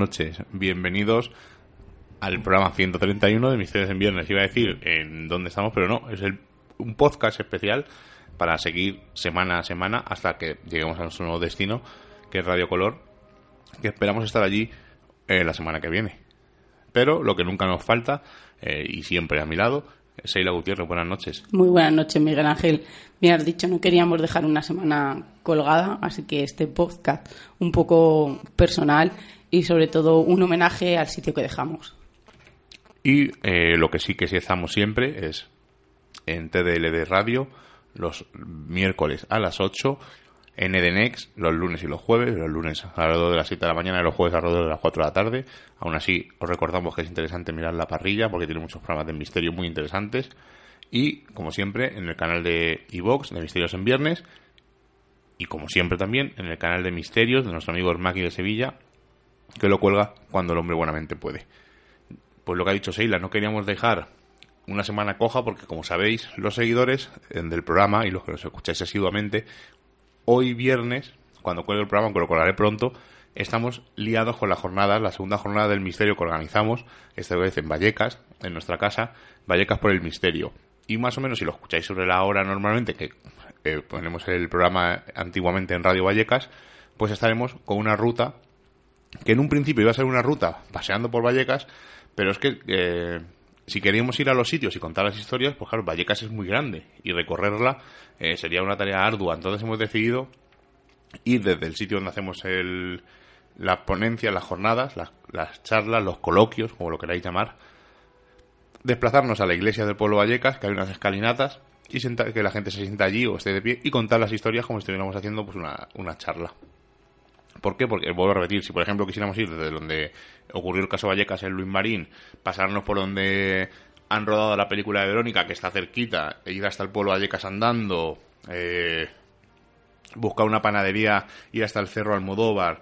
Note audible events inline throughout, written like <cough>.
Noches, bienvenidos al programa 131 de Misterios en Viernes. Iba a decir en dónde estamos, pero no, es el, un podcast especial para seguir semana a semana hasta que lleguemos a nuestro nuevo destino, que es Radio Color, que esperamos estar allí eh, la semana que viene. Pero lo que nunca nos falta, eh, y siempre a mi lado, Seila Gutiérrez, buenas noches. Muy buenas noches, Miguel Ángel. Me has dicho, no queríamos dejar una semana colgada, así que este podcast un poco personal y sobre todo un homenaje al sitio que dejamos. Y eh, lo que sí que sí estamos siempre es en TDLD Radio los miércoles a las 8 en Edenex los lunes y los jueves, los lunes alrededor de las 7 de la mañana y los jueves alrededor de las 4 de la tarde. Aún así, os recordamos que es interesante mirar la parrilla porque tiene muchos programas de misterio muy interesantes. Y, como siempre, en el canal de iVox de Misterios en Viernes. Y, como siempre, también en el canal de Misterios de nuestro amigo Maki de Sevilla, que lo cuelga cuando el hombre buenamente puede. Pues lo que ha dicho Seila, no queríamos dejar una semana coja porque, como sabéis, los seguidores del programa y los que nos escucháis asiduamente, hoy viernes, cuando cuelgue el programa, aunque lo colgaré pronto, estamos liados con la jornada, la segunda jornada del misterio que organizamos, esta vez en Vallecas, en nuestra casa, Vallecas por el Misterio. Y más o menos, si lo escucháis sobre la hora normalmente, que eh, ponemos el programa antiguamente en Radio Vallecas, pues estaremos con una ruta que en un principio iba a ser una ruta paseando por Vallecas, pero es que eh, si queríamos ir a los sitios y contar las historias, pues claro, Vallecas es muy grande y recorrerla eh, sería una tarea ardua. Entonces hemos decidido ir desde el sitio donde hacemos el, las ponencias, las jornadas, las, charlas, los coloquios, como lo queráis llamar, desplazarnos a la iglesia del pueblo Vallecas, que hay unas escalinatas, y que la gente se sienta allí o esté de pie y contar las historias como si estuviéramos haciendo pues una, una charla. ¿Por qué? Porque, vuelvo a repetir, si por ejemplo quisiéramos ir desde donde ocurrió el caso Vallecas en Luis Marín, pasarnos por donde han rodado la película de Verónica, que está cerquita, e ir hasta el pueblo Vallecas andando, eh, buscar una panadería, ir hasta el Cerro Almodóvar,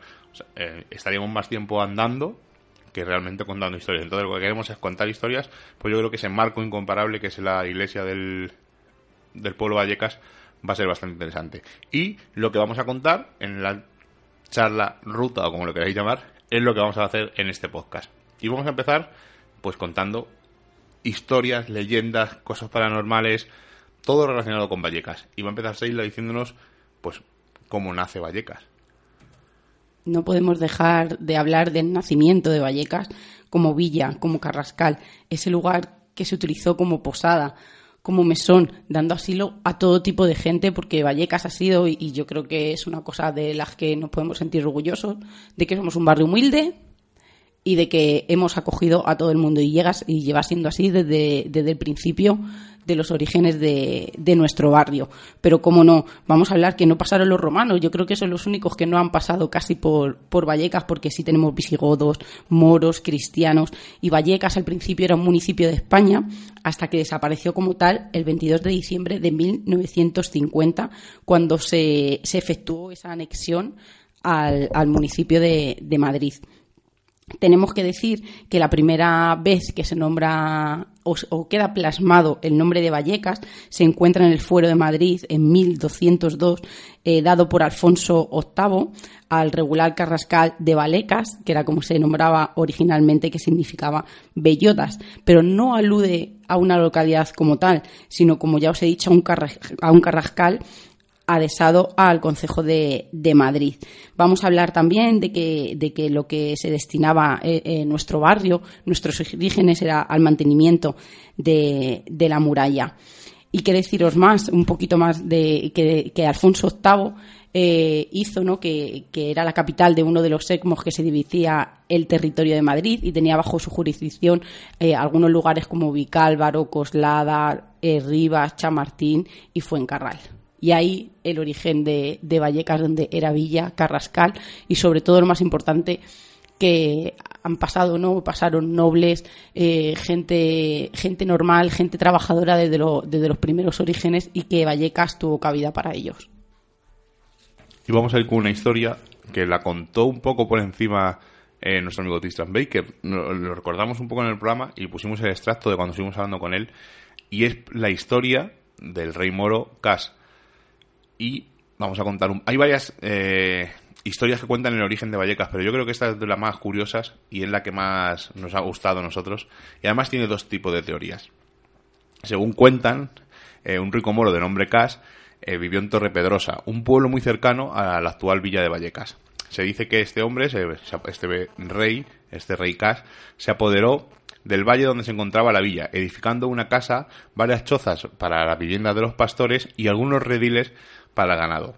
eh, estaríamos más tiempo andando que realmente contando historias. Entonces lo que queremos es contar historias, pues yo creo que ese marco incomparable que es la iglesia del, del pueblo Vallecas va a ser bastante interesante. Y lo que vamos a contar en la charla, ruta o como lo queráis llamar, es lo que vamos a hacer en este podcast. Y vamos a empezar pues contando historias, leyendas, cosas paranormales, todo relacionado con Vallecas. Y va a empezar Seila diciéndonos pues cómo nace Vallecas. No podemos dejar de hablar del nacimiento de Vallecas como villa, como Carrascal, ese lugar que se utilizó como posada, como mesón, dando asilo a todo tipo de gente, porque Vallecas ha sido, y yo creo que es una cosa de las que nos podemos sentir orgullosos, de que somos un barrio humilde y de que hemos acogido a todo el mundo y llegas y lleva siendo así desde, desde el principio de los orígenes de, nuestro barrio. Pero cómo no, vamos a hablar que no pasaron los romanos. Yo creo que son los únicos que no han pasado casi por, por Vallecas, porque sí tenemos visigodos, moros, cristianos. Y Vallecas al principio era un municipio de España, hasta que desapareció como tal el 22 de diciembre de 1950, cuando se, se efectuó esa anexión al, al municipio de, de Madrid tenemos que decir que la primera vez que se nombra o, queda plasmado el nombre de Vallecas se encuentra en el Fuero de Madrid en 1202, eh, dado por Alfonso VIII al regular carrascal de Valecas, que era como se nombraba originalmente, que significaba bellotas, pero no alude a una localidad como tal, sino como ya os he dicho, a un, a un carrascal adhesado al Consejo de, Madrid. Vamos a hablar también de que, de que lo que se destinaba eh, eh, nuestro barrio, nuestros orígenes, era al mantenimiento de, la muralla. Y qué deciros más, un poquito más de que, Alfonso VIII eh, hizo, ¿no? Que, era la capital de uno de los secmos que se dividía el territorio de Madrid y tenía bajo su jurisdicción algunos lugares como Vicálvaro, Coslada, Rivas, Chamartín y Fuencarral y ahí el origen de, Vallecas, donde era Villa, Carrascal y sobre todo lo más importante que han pasado, ¿no? Pasaron nobles, eh, gente, gente normal, gente trabajadora desde, desde los primeros orígenes y que Vallecas tuvo cabida para ellos. Y vamos a ir con una historia que la contó un poco por encima eh, nuestro amigo Tristan Baker. Lo recordamos un poco en el programa y pusimos el extracto de cuando estuvimos hablando con él. Y es la historia del rey moro Cas y vamos a contar un... Hay varias eh, historias que cuentan el origen de Vallecas, pero yo creo que esta es de las más curiosas y es la que más nos ha gustado a nosotros. Y además tiene dos tipos de teorías. Según cuentan, eh, un rico moro de nombre Cas eh, vivió en Torre Pedrosa, un pueblo muy cercano a la actual villa de Vallecas. Se dice que este hombre, este rey, este rey Cas, se apoderó del valle donde se encontraba la villa, edificando una casa, varias chozas para la vivienda de los pastores y algunos rediles para el ganado.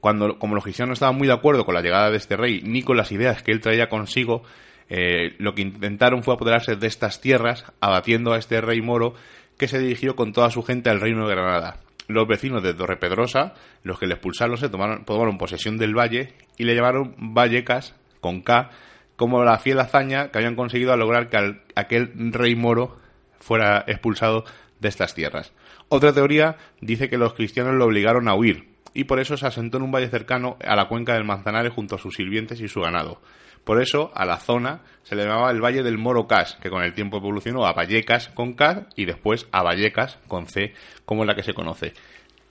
Cuando, como los cristianos no estaban muy de acuerdo con la llegada de este rey ni con las ideas que él traía consigo, eh, lo que intentaron fue apoderarse de estas tierras, abatiendo a este rey moro que se dirigió con toda su gente al reino de Granada. Los vecinos de Torrepedrosa, los que le expulsaron, se tomaron, tomaron posesión del valle y le llamaron Vallecas, con K, como la fiel hazaña que habían conseguido lograr que aquel rey moro fuera expulsado de estas tierras. Otra teoría dice que los cristianos lo obligaron a huir y por eso se asentó en un valle cercano a la cuenca del Manzanares junto a sus sirvientes y su ganado. Por eso a la zona se le llamaba el Valle del Moro Cas, que con el tiempo evolucionó a Vallecas con K y después a Vallecas con C, como es la que se conoce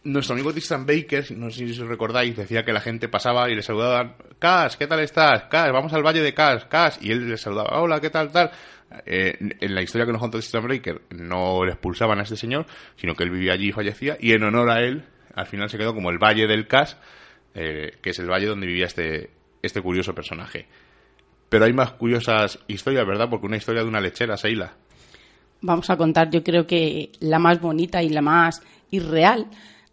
nuestro amigo Tristan Baker, no sé si os recordáis, decía que la gente pasaba y le saludaban, Cas, ¿qué tal estás? Cas, vamos al valle de Cas, Cas, y él le saludaba, hola, ¿qué tal, tal? Eh, en la historia que nos contó Tristan Baker no le expulsaban a este señor, sino que él vivía allí y fallecía, y en honor a él, al final se quedó como el valle del Cas, eh, que es el valle donde vivía este, este curioso personaje. Pero hay más curiosas historias, ¿verdad? Porque una historia de una lechera, Seila. Vamos a contar, yo creo que la más bonita y la más irreal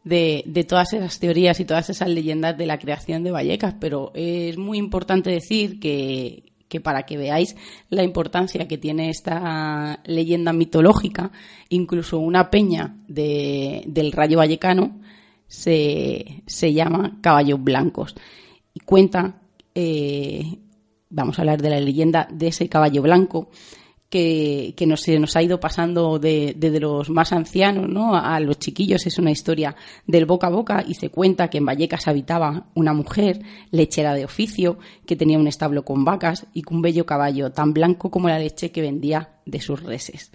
de, todas esas teorías y todas esas leyendas de la creación de Vallecas, pero es muy importante decir que, para que veáis la importancia que tiene esta leyenda mitológica, incluso una peña del Rayo Vallecano se, llama Caballos Blancos. Y cuenta, eh, vamos a hablar de la leyenda de ese caballo blanco, que, que nos, nos ha ido pasando de, de, los más ancianos ¿no? a los chiquillos. Es una historia del boca a boca y se cuenta que en Vallecas habitaba una mujer lechera de oficio que tenía un establo con vacas y con un bello caballo tan blanco como la leche que vendía de sus reses.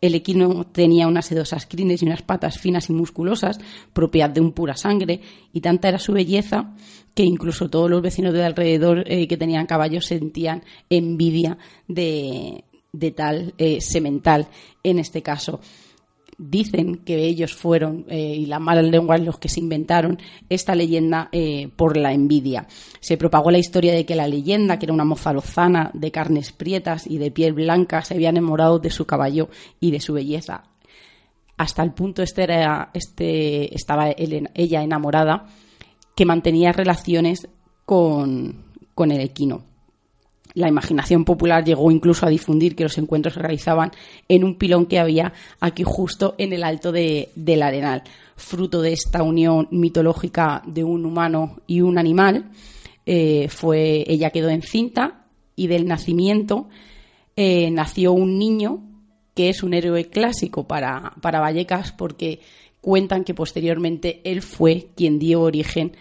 El equino tenía unas sedosas crines y unas patas finas y musculosas, propias de un pura sangre, y tanta era su belleza que incluso todos los vecinos de alrededor eh, que tenían caballos sentían envidia de, de tal eh, semental en este caso. Dicen que ellos fueron, eh, y las malas lenguas, los que se inventaron esta leyenda eh, por la envidia. Se propagó la historia de que la leyenda, que era una moza lozana de carnes prietas y de piel blanca, se había enamorado de su caballo y de su belleza. Hasta el punto este era, este, estaba ella enamorada, que mantenía relaciones con, con el equino la imaginación popular llegó incluso a difundir que los encuentros se realizaban en un pilón que había aquí justo en el alto de, del arenal. Fruto de esta unión mitológica de un humano y un animal, eh, fue, ella quedó encinta y del nacimiento eh, nació un niño que es un héroe clásico para, para Vallecas porque cuentan que posteriormente él fue quien dio origen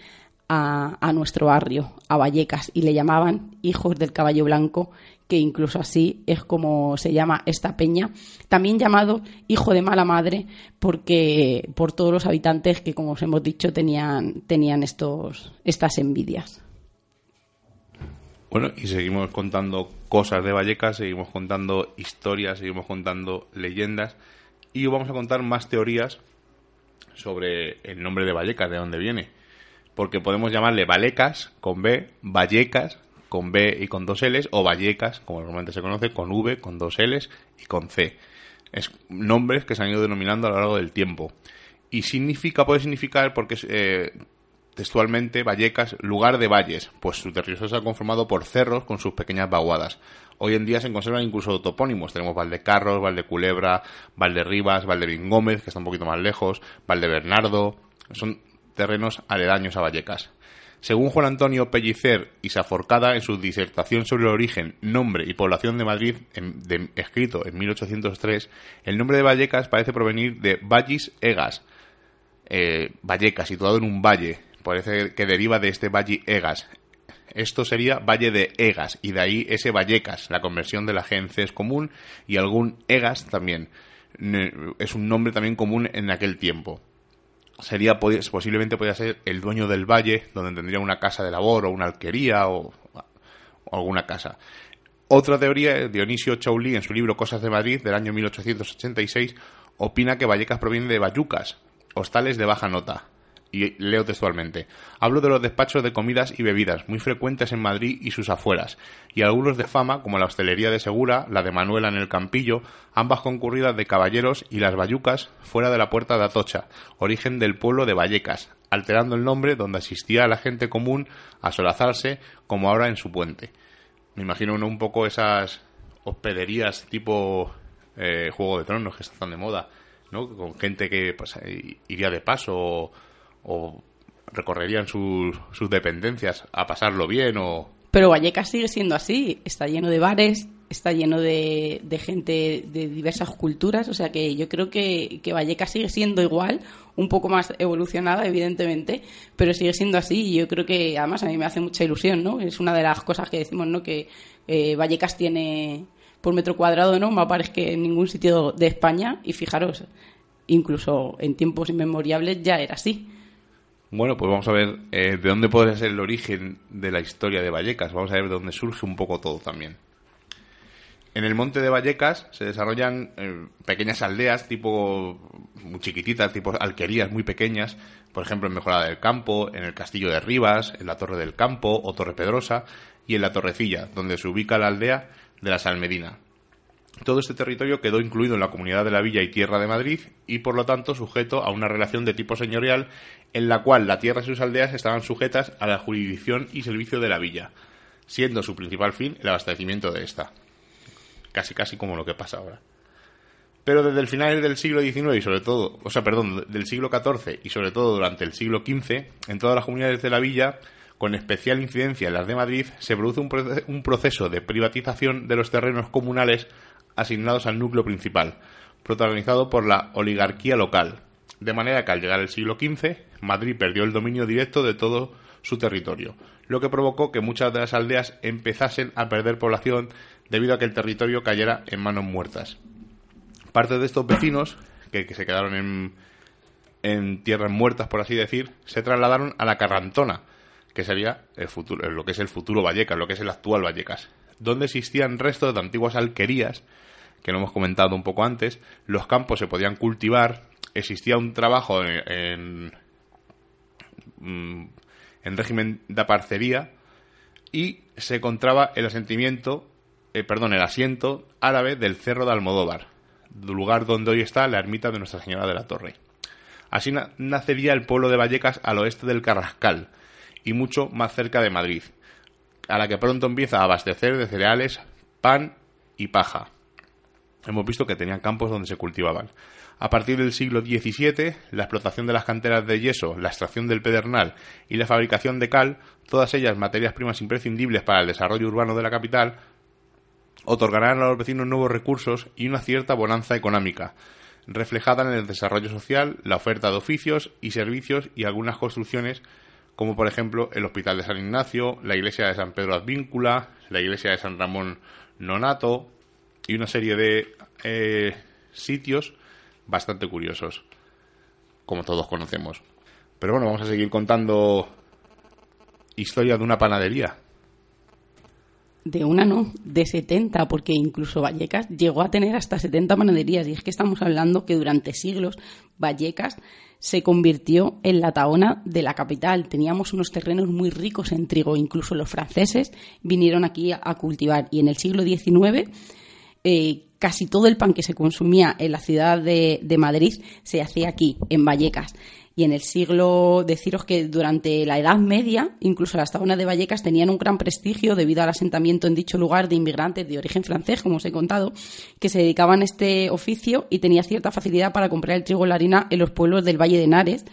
a, nuestro barrio, a Vallecas, y le llamaban Hijos del Caballo Blanco, que incluso así es como se llama esta peña, también llamado Hijo de Mala Madre, porque por todos los habitantes que, como os hemos dicho, tenían, tenían estos, estas envidias. Bueno, y seguimos contando cosas de Vallecas, seguimos contando historias, seguimos contando leyendas, y vamos a contar más teorías sobre el nombre de Vallecas, de dónde viene porque podemos llamarle Valecas con B, Vallecas con B y con dos L's, o Vallecas, como normalmente se conoce, con V, con dos L's y con C. Es nombres que se han ido denominando a lo largo del tiempo. Y significa, puede significar, porque eh, textualmente Vallecas, lugar de valles, pues su territorio está conformado por cerros con sus pequeñas vaguadas. Hoy en día se conservan incluso topónimos. Tenemos Valdecarros, Valdeculebra, Valderribas, Valdevingómez, que está un poquito más lejos, Valdebernardo. Son terrenos aledaños a Vallecas. Según Juan Antonio Pellicer y Saforcada en su disertación sobre el origen, nombre y población de Madrid, escrito en 1803, el nombre de Vallecas parece provenir de Vallis Egas, eh, Vallecas, situado en un valle, parece que deriva de este Valle Egas. Esto sería Valle de Egas, y de ahí ese Vallecas, la conversión de la G en C es común, y algún Egas también. Es un nombre también común en aquel tiempo. Sería posiblemente podría ser el dueño del valle, donde tendría una casa de labor o una alquería o, alguna casa. Otra teoría, Dionisio Chaulí, en su libro Cosas de Madrid, del año 1886, opina que Vallecas proviene de bayucas, hostales de baja nota. Leo textualmente. Hablo de los despachos de comidas y bebidas, muy frecuentes en Madrid y sus afueras, y algunos de fama, como la hostelería de Segura, la de Manuela en el Campillo, ambas concurridas de caballeros y las bayucas fuera de la puerta de Atocha, origen del pueblo de Vallecas, alterando el nombre donde asistía la gente común a solazarse, como ahora en su puente. Me imagino uno un poco esas hospederías tipo eh, Juego de Tronos que están de moda, ¿no? Con gente que pues, iría de paso recorrerían sus, dependencias a pasarlo bien o... Pero Vallecas sigue siendo así, está lleno de bares, está lleno de, gente de diversas culturas, o sea que yo creo que, que, Vallecas sigue siendo igual, un poco más evolucionada, evidentemente, pero sigue siendo así y yo creo que además a mí me hace mucha ilusión, ¿no? Es una de las cosas que decimos, ¿no? Que eh, Vallecas tiene por metro cuadrado, ¿no? Más pares que en ningún sitio de España y fijaros, incluso en tiempos inmemoriales ya era así. Bueno, pues vamos a ver eh, de dónde podría ser el origen de la historia de Vallecas. Vamos a ver de dónde surge un poco todo también. En el monte de Vallecas se desarrollan eh, pequeñas aldeas tipo muy chiquititas, tipo alquerías muy pequeñas, por ejemplo en Mejorada del Campo, en el Castillo de Rivas, en la Torre del Campo o Torre Pedrosa y en la Torrecilla, donde se ubica la aldea de la Salmedina. Todo este territorio quedó incluido en la comunidad de la Villa y Tierra de Madrid y por lo tanto sujeto a una relación de tipo señorial en la cual la tierra y sus aldeas estaban sujetas a la jurisdicción y servicio de la villa, siendo su principal fin el abastecimiento de esta casi casi como lo que pasa ahora. Pero desde el final del siglo XIX y sobre todo, o sea, perdón, del siglo XIV y sobre todo durante el siglo XV, en todas las comunidades de la villa, con especial incidencia en las de Madrid, se produce un, proceso de privatización de los terrenos comunales asignados al núcleo principal, protagonizado por la oligarquía local. De manera que al llegar el siglo XV, Madrid perdió el dominio directo de todo su territorio, lo que provocó que muchas de las aldeas empezasen a perder población debido a que el territorio cayera en manos muertas. Parte de estos vecinos, que, se quedaron en, en, tierras muertas, por así decir, se trasladaron a la Carrantona, que sería el futuro, lo que es el futuro Vallecas, lo que es el actual Vallecas, donde existían restos de antiguas alquerías, que lo hemos comentado un poco antes, los campos se podían cultivar, existía un trabajo en, en, en régimen de parcería y se encontraba el asentimiento eh, perdón, el asiento árabe del Cerro de Almodóvar, lugar donde hoy está la ermita de Nuestra Señora de la Torre. Así nacería el pueblo de Vallecas al oeste del Carrascal y mucho más cerca de Madrid, a la que pronto empieza a abastecer de cereales, pan y paja. Hemos visto que tenían campos donde se cultivaban. A partir del siglo XVII, la explotación de las canteras de yeso, la extracción del pedernal y la fabricación de cal, todas ellas materias primas imprescindibles para el desarrollo urbano de la capital, otorgarán a los vecinos nuevos recursos y una cierta bonanza económica, reflejada en el desarrollo social, la oferta de oficios y servicios y algunas construcciones como por ejemplo el Hospital de San Ignacio, la Iglesia de San Pedro Advíncula, la Iglesia de San Ramón Nonato y una serie de eh, sitios bastante curiosos, como todos conocemos. Pero bueno, vamos a seguir contando historia de una panadería de una no, de 70, porque incluso Vallecas llegó a tener hasta 70 panaderías. Y es que estamos hablando que durante siglos Vallecas se convirtió en la taona de la capital. Teníamos unos terrenos muy ricos en trigo. Incluso los franceses vinieron aquí a, cultivar. Y en el siglo XIX, eh, casi todo el pan que se consumía en la ciudad de, Madrid se hacía aquí, en Vallecas. Y en el siglo, deciros que durante la Edad Media, incluso las tabernas de Vallecas tenían un gran prestigio debido al asentamiento en dicho lugar de inmigrantes de origen francés, como os he contado, que se dedicaban a este oficio y tenía cierta facilidad para comprar el trigo y la harina en los pueblos del Valle de Henares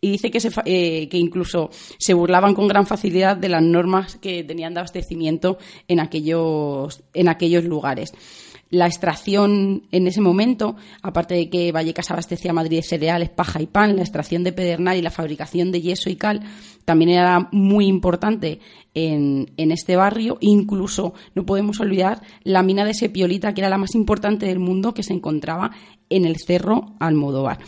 y dice que, se, eh, que incluso se burlaban con gran facilidad de las normas que tenían de abastecimiento en aquellos, en aquellos lugares la extracción en ese momento, aparte de que Vallecas abastecía a Madrid de cereales, paja y pan, la extracción de pedernal y la fabricación de yeso y cal también era muy importante en, en este barrio. Incluso no podemos olvidar la mina de Sepiolita, que era la más importante del mundo, que se encontraba en el cerro Almodóvar.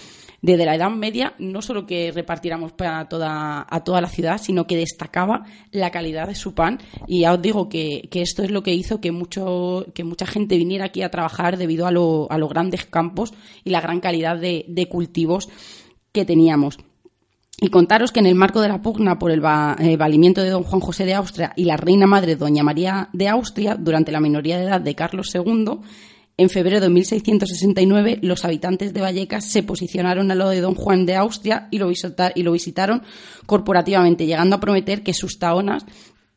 Desde la Edad Media no solo que repartiéramos para toda, a toda la ciudad, sino que destacaba la calidad de su pan. Y ya os digo que, esto es lo que hizo que, mucho, que mucha gente viniera aquí a trabajar debido a, a los grandes campos y la gran calidad de, cultivos que teníamos. Y contaros que en el marco de la pugna por el valimiento de don Juan José de Austria y la reina madre doña María de Austria durante la minoría de edad de Carlos II, en febrero de 1669, los habitantes de Vallecas se posicionaron al lado de don Juan de Austria y lo, visitaron corporativamente, llegando a prometer que sus taonas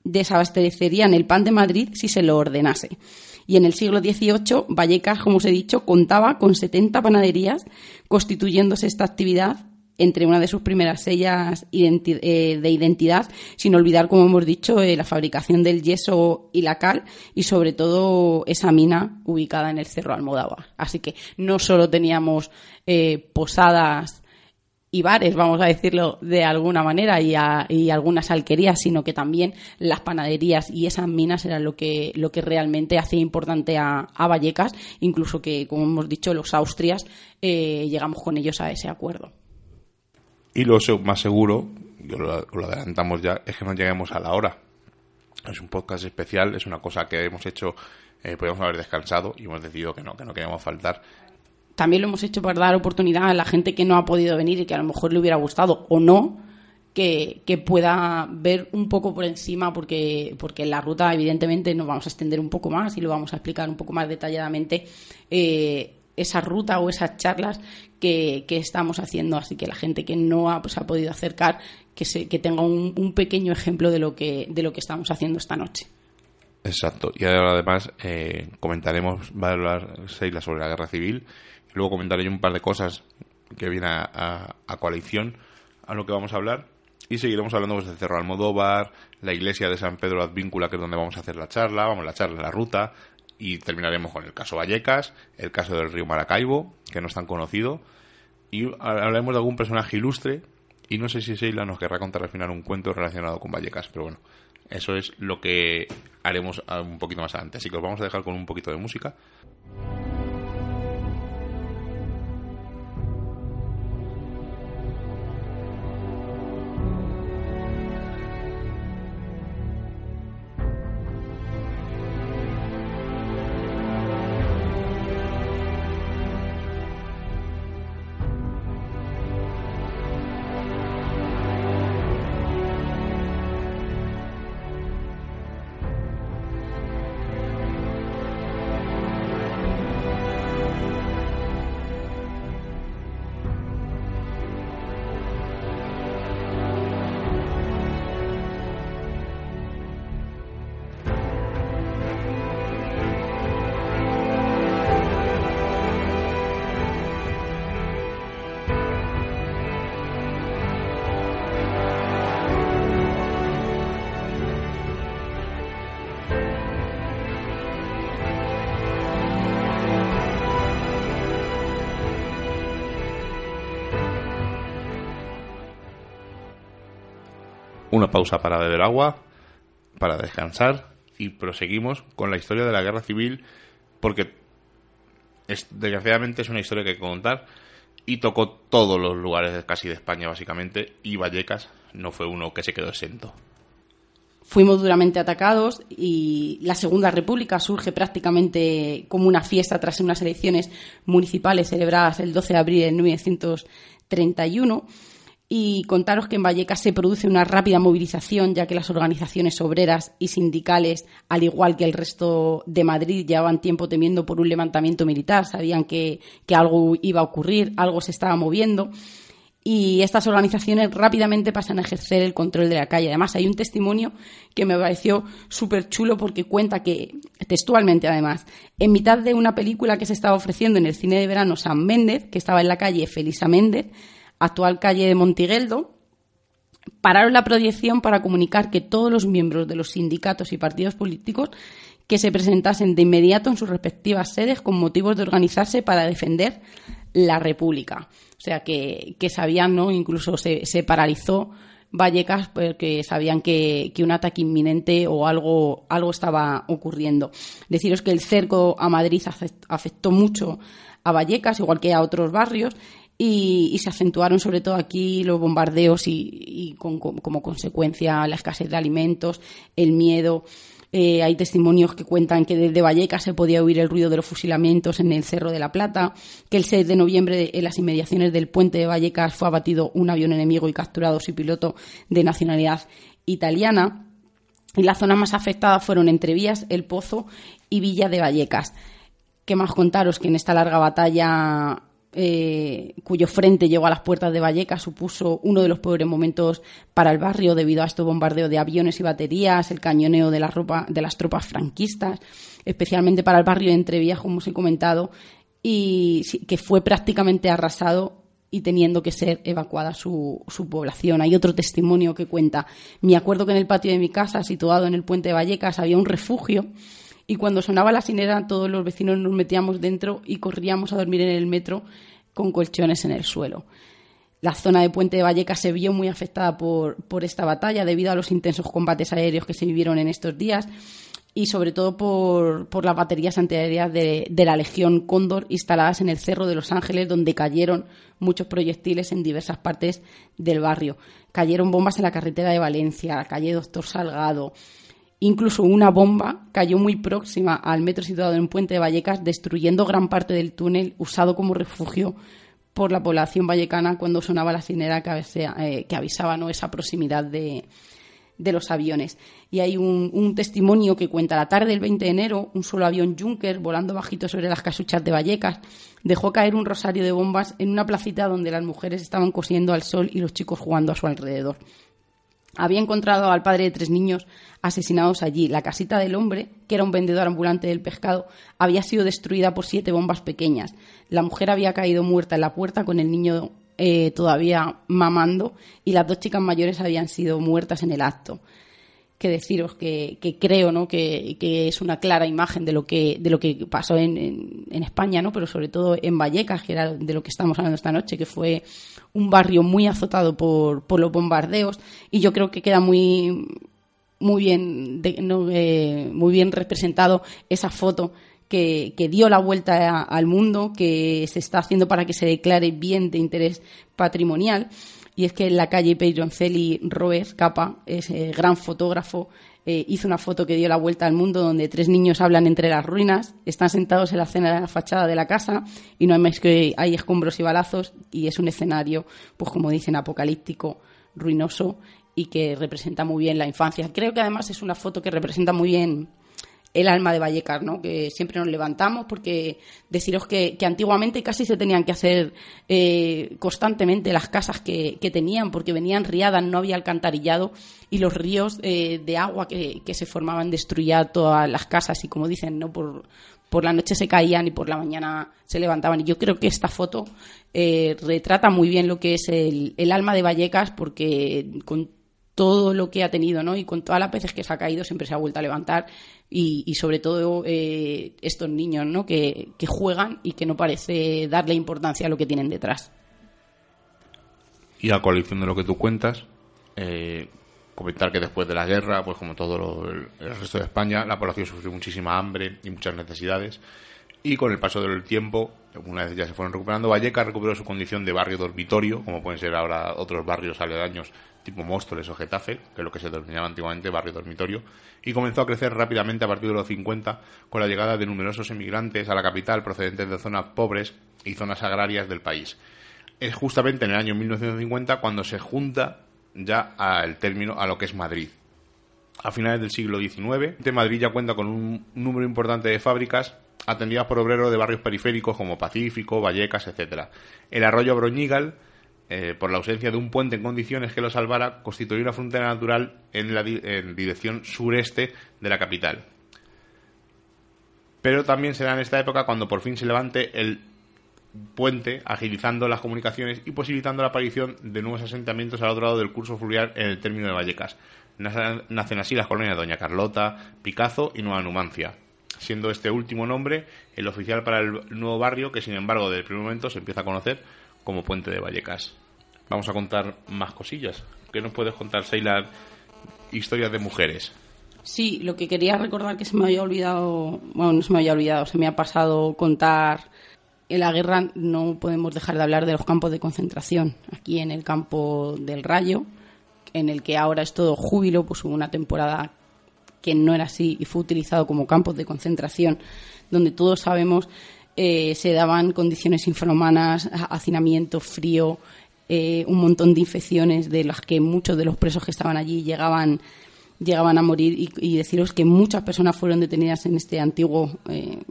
desabastecerían el pan de Madrid si se lo ordenase. Y en el siglo XVIII, Vallecas, como os he dicho, contaba con 70 panaderías, constituyéndose esta actividad entre una de sus primeras sellas eh, de identidad, sin olvidar, como hemos dicho, eh, la fabricación del yeso y la cal y sobre todo esa mina ubicada en el Cerro Almodóvar. Así que no solo teníamos eh, posadas y bares, vamos a decirlo de alguna manera, y, algunas alquerías, sino que también las panaderías y esas minas eran lo que, lo que realmente hacía importante a, Vallecas, incluso que, como hemos dicho, los Austrias llegamos con ellos a ese acuerdo. Y lo más seguro, yo lo, adelantamos ya, es que no lleguemos a la hora. Es un podcast especial, es una cosa que hemos hecho, eh, podemos haber descansado y hemos decidido que no, que no queríamos faltar. También lo hemos hecho para dar oportunidad a la gente que no ha podido venir y que a lo mejor le hubiera gustado o no, que, pueda ver un poco por encima, porque, porque la ruta, evidentemente, nos vamos a extender un poco más y lo vamos a explicar un poco más detalladamente. Eh, esa ruta o esas charlas que, estamos haciendo. Así que la gente que no ha, pues, ha podido acercar, que, se, que tenga un, pequeño ejemplo de lo, que, de lo que estamos haciendo esta noche. Exacto. Y ahora además eh, comentaremos, va a hablar Seila sobre la guerra civil. Y luego comentaré yo un par de cosas que vienen a, coalición a lo que vamos a hablar. Y seguiremos hablando pues, de Cerro Almodóvar, la iglesia de San Pedro Advíncula, que es donde vamos a hacer la charla, vamos a la charla, la ruta, y terminaremos con el caso Vallecas, el caso del río Maracaibo, que no es tan conocido, y hablaremos de algún personaje ilustre, y no sé si Sheila nos querrá contar al final un cuento relacionado con Vallecas, pero bueno, eso es lo que haremos un poquito más adelante. Así que os vamos a dejar con un poquito de música. Una pausa para beber agua, para descansar y proseguimos con la historia de la guerra civil porque es, desgraciadamente es una historia que hay que contar y tocó todos los lugares casi de España básicamente y Vallecas no fue uno que se quedó exento. Fuimos duramente atacados y la Segunda República surge prácticamente como una fiesta tras unas elecciones municipales celebradas el 12 de abril de 1931 y contaros que en Vallecas se produce una rápida movilización, ya que las organizaciones obreras y sindicales, al igual que el resto de Madrid, llevaban tiempo temiendo por un levantamiento militar, sabían que, algo iba a ocurrir, algo se estaba moviendo. Y estas organizaciones rápidamente pasan a ejercer el control de la calle. Además, hay un testimonio que me pareció súper chulo porque cuenta que, textualmente además, en mitad de una película que se estaba ofreciendo en el cine de verano San Méndez, que estaba en la calle Felisa Méndez, actual calle de Montigueldo, pararon la proyección para comunicar que todos los miembros de los sindicatos y partidos políticos que se presentasen de inmediato en sus respectivas sedes con motivos de organizarse para defender la República. O sea, que, sabían, ¿no? Incluso se, paralizó Vallecas porque sabían que, un ataque inminente o algo, algo estaba ocurriendo. Deciros que el cerco a Madrid afectó mucho a Vallecas, igual que a otros barrios, y, se acentuaron sobre todo aquí los bombardeos y, como consecuencia la escasez de alimentos, el miedo. Eh, hay testimonios que cuentan que desde Vallecas se podía oír el ruido de los fusilamientos en el Cerro de la Plata, que el 6 de noviembre en las inmediaciones del puente de Vallecas fue abatido un avión enemigo y capturado su piloto de nacionalidad italiana. Y las zonas más afectadas fueron Entrevías, El Pozo y Villa de Vallecas. ¿Qué más contaros que en esta larga batalla eh, cuyo frente llegó a las puertas de Vallecas, supuso uno de los peores momentos para el barrio debido a este bombardeo de aviones y baterías, el cañoneo de, la ropa, de las tropas franquistas, especialmente para el barrio de Entrevías, como os he comentado, y que fue prácticamente arrasado y teniendo que ser evacuada su, su, población. Hay otro testimonio que cuenta, me acuerdo que en el patio de mi casa, situado en el puente de Vallecas, había un refugio y cuando sonaba la sinera todos los vecinos nos metíamos dentro y corríamos a dormir en el metro con colchones en el suelo. La zona de Puente de Vallecas se vio muy afectada por, esta batalla debido a los intensos combates aéreos que se vivieron en estos días y sobre todo por, las baterías antiaéreas de, de, la Legión Cóndor instaladas en el Cerro de los Ángeles, donde cayeron muchos proyectiles en diversas partes del barrio. Cayeron bombas en la carretera de Valencia, calle Doctor Salgado, Incluso una bomba cayó muy próxima al metro situado en Puente de Vallecas, destruyendo gran parte del túnel usado como refugio por la población vallecana cuando sonaba la que, eh, avisaba ¿no? esa proximidad de, los aviones. Y hay un, testimonio que cuenta la tarde del 20 de enero, un solo avión Junker volando bajito sobre las casuchas de Vallecas dejó caer un rosario de bombas en una placita donde las mujeres estaban cosiendo al sol y los chicos jugando a su alrededor había encontrado al padre de tres niños asesinados allí. La casita del hombre, que era un vendedor ambulante del pescado, había sido destruida por siete bombas pequeñas. La mujer había caído muerta en la puerta con el niño eh, todavía mamando y las dos chicas mayores habían sido muertas en el acto que deciros que, creo ¿no? Que, es una clara imagen de lo que, de lo que pasó en, en, España, ¿no? pero sobre todo en Vallecas, que era de lo que estamos hablando esta noche, que fue un barrio muy azotado por, por los bombardeos y yo creo que queda muy, muy, bien, eh, muy bien representado esa foto que, dio la vuelta al mundo, que se está haciendo para que se declare bien de interés patrimonial. Y es que en la calle Pedroncelli Robert Capa, ese gran fotógrafo, eh, hizo una foto que dio la vuelta al mundo donde tres niños hablan entre las ruinas, están sentados en la cena de la fachada de la casa y no hay más que hay escombros y balazos y es un escenario, pues como dicen, apocalíptico, ruinoso y que representa muy bien la infancia. Creo que además es una foto que representa muy bien el alma de Vallecas, ¿no? que siempre nos levantamos porque deciros que, antiguamente casi se tenían que hacer eh, constantemente las casas que, tenían porque venían riadas, no había alcantarillado y los ríos eh, de agua que, se formaban destruían todas las casas y como dicen, no por, por la noche se caían y por la mañana se levantaban. Y yo creo que esta foto eh, retrata muy bien lo que es el, el alma de Vallecas porque con todo lo que ha tenido, ¿no? Y con todas las veces que se ha caído siempre se ha vuelto a levantar y, sobre todo eh, estos niños, ¿no? Que, juegan y que no parece darle importancia a lo que tienen detrás. Y a coalición de lo que tú cuentas, eh, comentar que después de la guerra, pues como todo el resto de España, la población sufrió muchísima hambre y muchas necesidades. Y con el paso del tiempo, una vez ya se fueron recuperando, Vallecas recuperó su condición de barrio dormitorio, como pueden ser ahora otros barrios aledaños tipo Móstoles o Getafe, que es lo que se denominaba antiguamente barrio dormitorio, y comenzó a crecer rápidamente a partir de los 50 con la llegada de numerosos emigrantes a la capital procedentes de zonas pobres y zonas agrarias del país. Es justamente en el año 1950 cuando se junta ya al término a lo que es Madrid. A finales del siglo XIX, Madrid ya cuenta con un número importante de fábricas atendidas por obreros de barrios periféricos como Pacífico, Vallecas, etc. El arroyo Broñigal eh, por la ausencia de un puente en condiciones que lo salvara, constituyó una frontera natural en la dirección sureste de la capital. Pero también será en esta época cuando por fin se levante el puente, agilizando las comunicaciones y posibilitando la aparición de nuevos asentamientos al otro lado del curso fluvial en el término de Vallecas. Nacen así las colonias Doña Carlota, Picazo y Nueva Numancia, siendo este último nombre el oficial para el nuevo barrio que, sin embargo, desde el primer momento se empieza a conocer como Puente de Vallecas vamos a contar más cosillas. ¿Qué nos puedes contar, Seila? Historias de mujeres. Sí, lo que quería recordar que se me había olvidado, bueno, no se me había olvidado, se me ha pasado contar en la guerra no podemos dejar de hablar de los campos de concentración. Aquí en el campo del Rayo, en el que ahora es todo júbilo, pues hubo una temporada que no era así y fue utilizado como campos de concentración, donde todos sabemos eh, se daban condiciones infrahumanas, hacinamiento, frío, eh, un montón de infecciones de las que muchos de los presos que estaban allí llegaban llegaban a morir y, deciros que muchas personas fueron detenidas en este antiguo eh,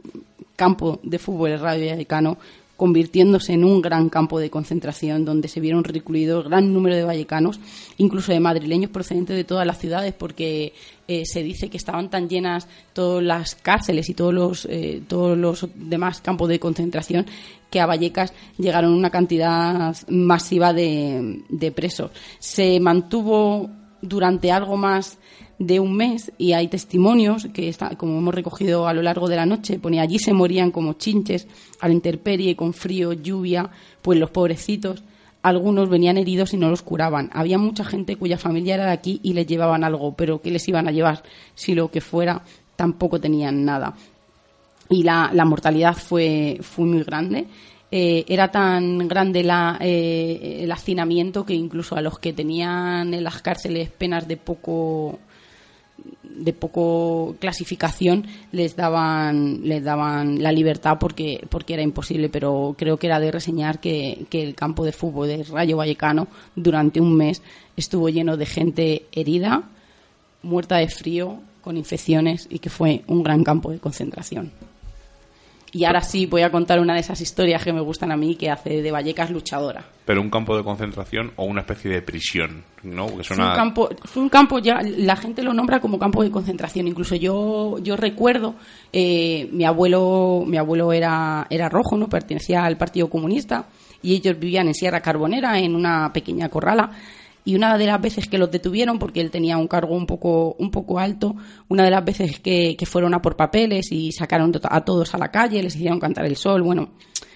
campo de fútbol radio vallecano convirtiéndose en un gran campo de concentración donde se vieron recluidos gran número de vallecanos, incluso de madrileños procedentes de todas las ciudades, porque eh, se dice que estaban tan llenas todas las cárceles y todos los, eh, todos los demás campos de concentración que a Vallecas llegaron una cantidad masiva de, de presos. Se mantuvo durante algo más de un mes y hay testimonios que, está, como hemos recogido a lo largo de la noche, ponía allí se morían como chinches a la intemperie, con frío, lluvia, pues los pobrecitos, algunos venían heridos y no los curaban. Había mucha gente cuya familia era de aquí y les llevaban algo, pero ¿qué les iban a llevar? Si lo que fuera, tampoco tenían nada. Y la, la mortalidad fue, fue muy grande. Eh, era tan grande la, eh, el hacinamiento que incluso a los que tenían en las cárceles penas de poco de poco clasificación les daban les daban la libertad porque porque era imposible pero creo que era de reseñar que, que el campo de fútbol de Rayo Vallecano durante un mes estuvo lleno de gente herida muerta de frío con infecciones y que fue un gran campo de concentración y ahora sí voy a contar una de esas historias que me gustan a mí, que hace de Vallecas luchadora. Pero un campo de concentración o una especie de prisión, ¿no? fue, un campo, fue un campo, ya la gente lo nombra como campo de concentración. Incluso yo, yo recuerdo, eh, mi abuelo, mi abuelo era, era rojo, ¿no? Pertenecía al Partido Comunista y ellos vivían en Sierra Carbonera, en una pequeña corrala y una de las veces que los detuvieron, porque él tenía un cargo un poco, un poco alto, una de las veces que, fueron a por papeles y sacaron a todos a la calle, les hicieron cantar el sol, bueno,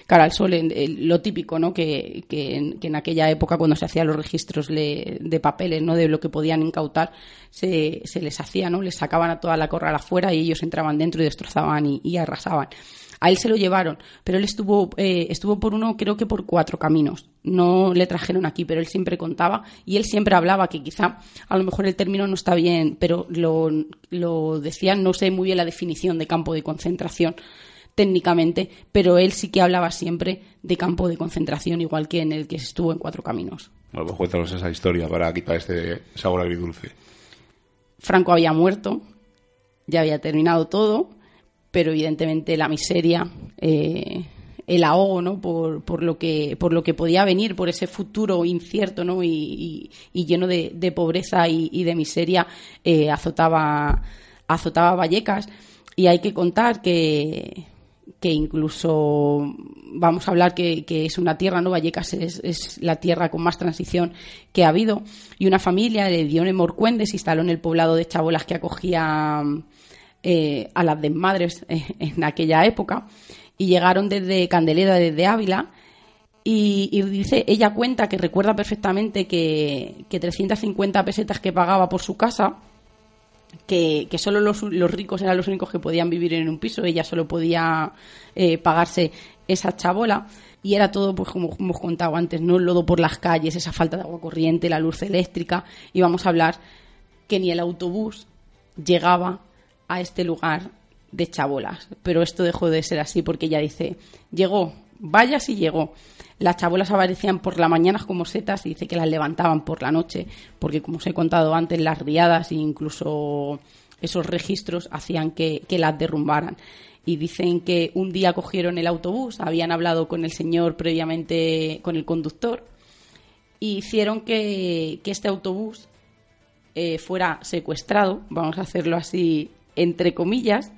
cara al sol, lo típico, ¿no? Que, en, aquella época, cuando se hacían los registros de papeles, ¿no? De lo que podían incautar, se, se, les hacía, ¿no? Les sacaban a toda la corral afuera y ellos entraban dentro y destrozaban y arrasaban. A él se lo llevaron, pero él estuvo, eh, estuvo por uno, creo que por cuatro caminos. No le trajeron aquí, pero él siempre contaba y él siempre hablaba que quizá a lo mejor el término no está bien, pero lo, lo decía, no sé muy bien la definición de campo de concentración técnicamente, pero él sí que hablaba siempre de campo de concentración, igual que en el que estuvo en Cuatro Caminos. Bueno, pues cuéntanos esa historia para quitar este sabor agridulce. Franco había muerto, ya había terminado todo, pero evidentemente la miseria, eh, el ahogo, ¿no? Por, por, lo que, por lo que podía venir, por ese futuro incierto, ¿no? Y, lleno de, pobreza y, de miseria, eh, azotaba, azotaba Vallecas. Y hay que contar que, que incluso vamos a hablar que, es una tierra, ¿no? Vallecas es, es, la tierra con más transición que ha habido. Y una familia de Dione Morcuende se instaló en el poblado de Chabolas que acogía eh, a las desmadres eh, en aquella época y llegaron desde Candelera, desde Ávila. Y, dice, ella cuenta que recuerda perfectamente que, que 350 pesetas que pagaba por su casa, que, que solo los, los, ricos eran los únicos que podían vivir en un piso, ella solo podía eh, pagarse esa chabola y era todo, pues como hemos contado antes, no el lodo por las calles, esa falta de agua corriente, la luz eléctrica, y vamos a hablar que ni el autobús llegaba a este lugar de chabolas. Pero esto dejó de ser así porque ella dice, llegó, vaya si llegó. Las chabolas aparecían por la mañana como setas y dice que las levantaban por la noche, porque como os he contado antes, las riadas e incluso esos registros hacían que, las derrumbaran. Y dicen que un día cogieron el autobús, habían hablado con el señor previamente, con el conductor, y hicieron que, este autobús eh, fuera secuestrado, vamos a hacerlo así entre comillas,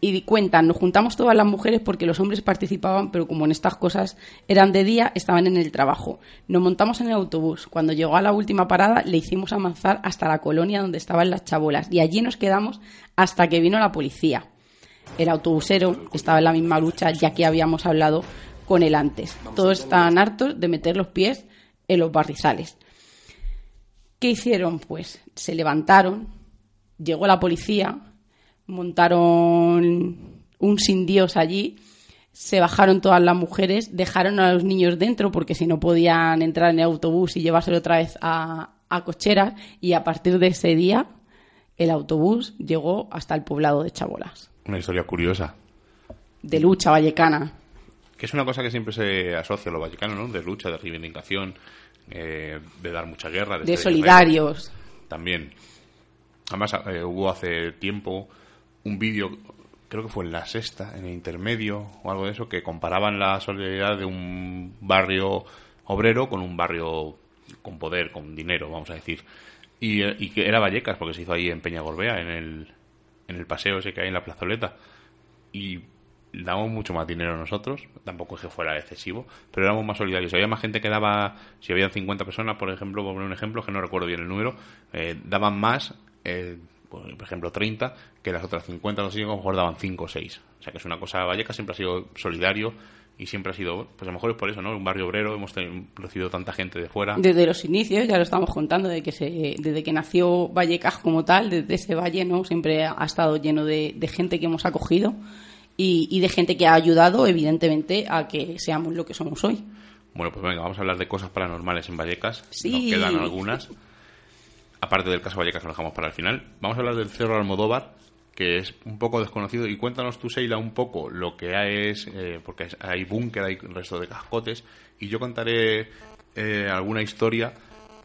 y cuentan, nos juntamos todas las mujeres porque los hombres participaban, pero como en estas cosas eran de día, estaban en el trabajo. Nos montamos en el autobús. Cuando llegó a la última parada, le hicimos avanzar hasta la colonia donde estaban las chabolas. Y allí nos quedamos hasta que vino la policía. El autobusero estaba en la misma lucha, ya que habíamos hablado con él antes. Todos estaban hartos de meter los pies en los barrizales. ¿Qué hicieron? Pues se levantaron, llegó la policía, montaron un sin Dios allí, se bajaron todas las mujeres, dejaron a los niños dentro porque si no podían entrar en el autobús y llevárselo otra vez a, a cocheras y a partir de ese día el autobús llegó hasta el poblado de Chabolas. Una historia curiosa. De lucha vallecana. Que es una cosa que siempre se asocia a lo vallecano, ¿no? De lucha, de reivindicación, eh, de dar mucha guerra. De, solidarios. También. Además, eh, hubo hace tiempo un vídeo creo que fue en la sexta, en el intermedio o algo de eso, que comparaban la solidaridad de un barrio obrero con un barrio con poder, con dinero, vamos a decir. Y, y que era Vallecas, porque se hizo ahí en Peña Gorbea, en el, en el paseo ese que hay en la plazoleta. Y damos mucho más dinero nosotros, tampoco es que fuera excesivo, pero éramos más solidarios. Había más gente que daba, si había 50 personas, por ejemplo, por poner un ejemplo, que no recuerdo bien el número, eh, daban más. Eh, por ejemplo, 30, que las otras 50 los a lo mejor daban 5 o 6. O sea que es una cosa, Vallecas siempre ha sido solidario y siempre ha sido, pues a lo mejor es por eso, ¿no? Un barrio obrero, hemos recibido tanta gente de fuera. Desde los inicios, ya lo estamos contando, de que se, desde que nació Vallecas como tal, desde ese valle, ¿no? Siempre ha estado lleno de, gente que hemos acogido y, y de gente que ha ayudado, evidentemente, a que seamos lo que somos hoy. Bueno, pues venga, vamos a hablar de cosas paranormales en Vallecas. Sí. Nos quedan algunas aparte del caso Vallecas, lo dejamos para el final. Vamos a hablar del Cerro Almodóvar, que es un poco desconocido. Y cuéntanos tú, Seila, un poco lo que es, eh, porque hay búnker, hay resto de cascotes, y yo contaré eh, alguna historia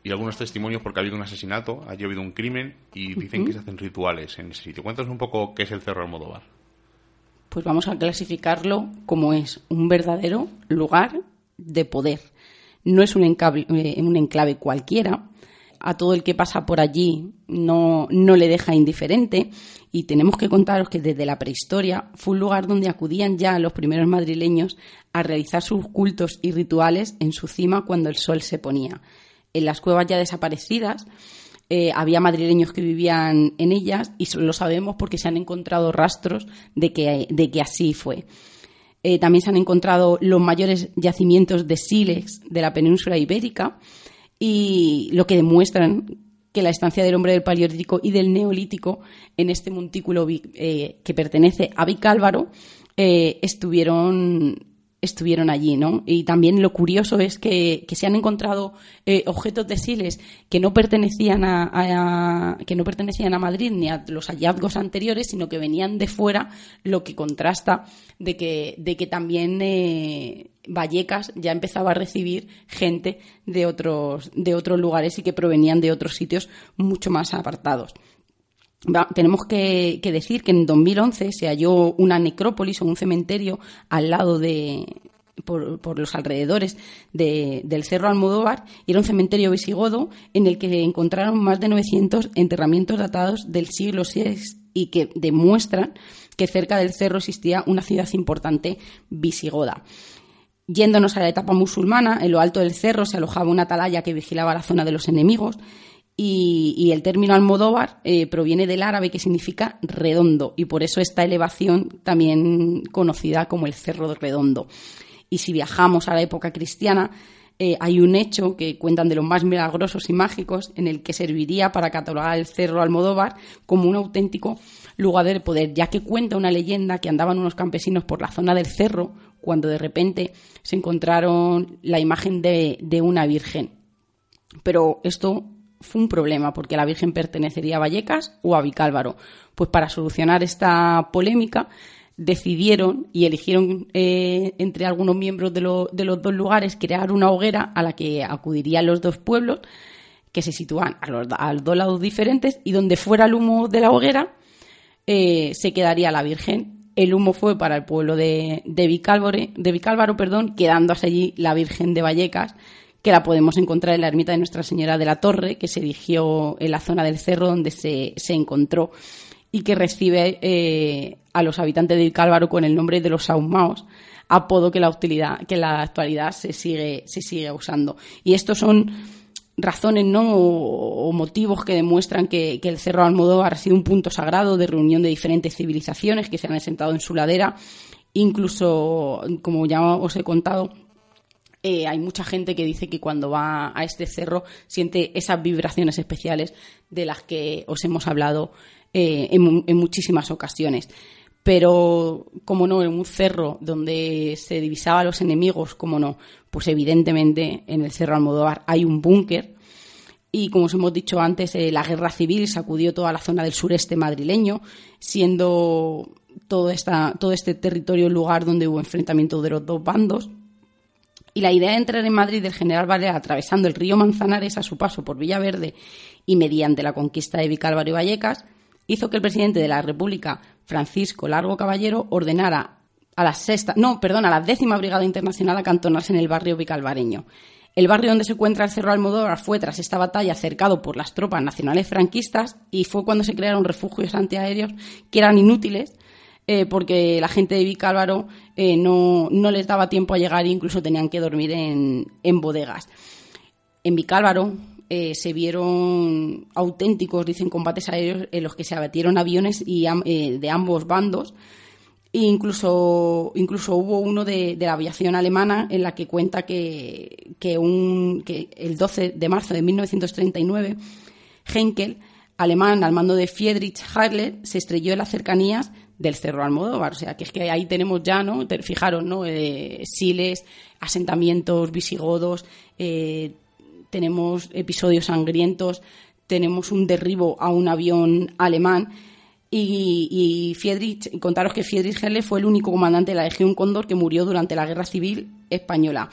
y algunos testimonios porque ha habido un asesinato, ha habido un crimen y dicen que se hacen rituales en ese sitio. Cuéntanos un poco qué es el Cerro Almodóvar. Pues vamos a clasificarlo como es un verdadero lugar de poder. No es un enclave, eh, un enclave cualquiera, a todo el que pasa por allí no, no le deja indiferente. Y tenemos que contaros que desde la prehistoria fue un lugar donde acudían ya los primeros madrileños a realizar sus cultos y rituales en su cima cuando el sol se ponía. En las cuevas ya desaparecidas eh, había madrileños que vivían en ellas y lo sabemos porque se han encontrado rastros de que, de que así fue. Eh, también se han encontrado los mayores yacimientos de sílex de la península ibérica y lo que demuestran que la estancia del hombre del Paleolítico y del Neolítico en este montículo eh, que pertenece a Vicálvaro eh, estuvieron estuvieron allí, ¿no? Y también lo curioso es que, se han encontrado eh, objetos de siles que no pertenecían a, que no pertenecían a Madrid ni a los hallazgos anteriores, sino que venían de fuera, lo que contrasta de que, de que también eh, Vallecas ya empezaba a recibir gente de otros, de otros lugares y que provenían de otros sitios mucho más apartados tenemos que, decir que en 2011 se halló una necrópolis o un cementerio al lado de, por, los alrededores del Cerro Almodóvar y era un cementerio visigodo en el que encontraron más de 900 enterramientos datados del siglo VI y que demuestran que cerca del cerro existía una ciudad importante visigoda. Yéndonos a la etapa musulmana, en lo alto del cerro se alojaba una atalaya que vigilaba la zona de los enemigos y, el término Almodóvar eh, proviene del árabe que significa redondo y por eso esta elevación también conocida como el Cerro Redondo. Y si viajamos a la época cristiana, eh, hay un hecho que cuentan de los más milagrosos y mágicos en el que serviría para catalogar el Cerro Almodóvar como un auténtico lugar de poder, ya que cuenta una leyenda que andaban unos campesinos por la zona del cerro cuando de repente se encontraron la imagen de una virgen. Pero esto fue un problema porque la Virgen pertenecería a Vallecas o a Vicálvaro. Pues para solucionar esta polémica decidieron y eligieron eh, entre algunos miembros de, de, los dos lugares crear una hoguera a la que acudirían los dos pueblos que se sitúan a los, dos lados diferentes y donde fuera el humo de la hoguera eh, se quedaría la Virgen. El humo fue para el pueblo de, de, Vicálvaro, de Vicálvaro, perdón, quedándose allí la Virgen de Vallecas que la podemos encontrar en la ermita de Nuestra Señora de la Torre, que se erigió en la zona del cerro donde se, encontró y que recibe eh, a los habitantes del Cálvaro con el nombre de los Saumaos, apodo que la utilidad, que en la actualidad se sigue, se sigue usando. Y estos son razones ¿no? o, motivos que demuestran que, el Cerro Almodóvar ha sido un punto sagrado de reunión de diferentes civilizaciones que se han asentado en su ladera. Incluso, como ya os he contado, eh, hay mucha gente que dice que cuando va a este cerro siente esas vibraciones especiales de las que os hemos hablado eh, en, muchísimas ocasiones. pero como no, en un cerro donde se divisaba a los enemigos, como no, pues evidentemente en el Cerro Almodóvar hay un búnker y como os hemos dicho antes, eh, la guerra civil sacudió toda la zona del sureste madrileño, siendo todo, esta, todo este territorio el lugar donde hubo enfrentamiento de los dos bandos. Y la idea de entrar en Madrid del general Valera atravesando el río Manzanares a su paso por Villaverde y mediante la conquista de Vicálvaro y Vallecas hizo que el presidente de la República, Francisco Largo Caballero, ordenara a la sexta, no, perdón, a la décima Brigada Internacional acantonarse en el barrio vicalvareño. El barrio donde se encuentra el Cerro Almodóvar fue tras esta batalla cercado por las tropas nacionales franquistas y fue cuando se crearon refugios antiaéreos que eran inútiles eh, porque la gente de Vicálvaro eh, no, les daba tiempo a llegar e incluso tenían que dormir en, bodegas. En Vicálvaro eh, se vieron auténticos, dicen, combates aéreos en los que se abatieron aviones de ambos bandos incluso, incluso hubo uno de, la aviación alemana en la que cuenta que, que, un, que el 12 de marzo de 1939 Henkel, alemán al mando de Friedrich Harler, se estrelló en las cercanías del Cerro Almodóvar. O sea, que es que ahí tenemos ya, ¿no? Fijaros, ¿no? Eh, siles, asentamientos visigodos, eh, tenemos episodios sangrientos, tenemos un derribo a un avión alemán y, y Friedrich, contaros que Friedrich Herle fue el único comandante de la Legión Cóndor que murió durante la Guerra Civil Española.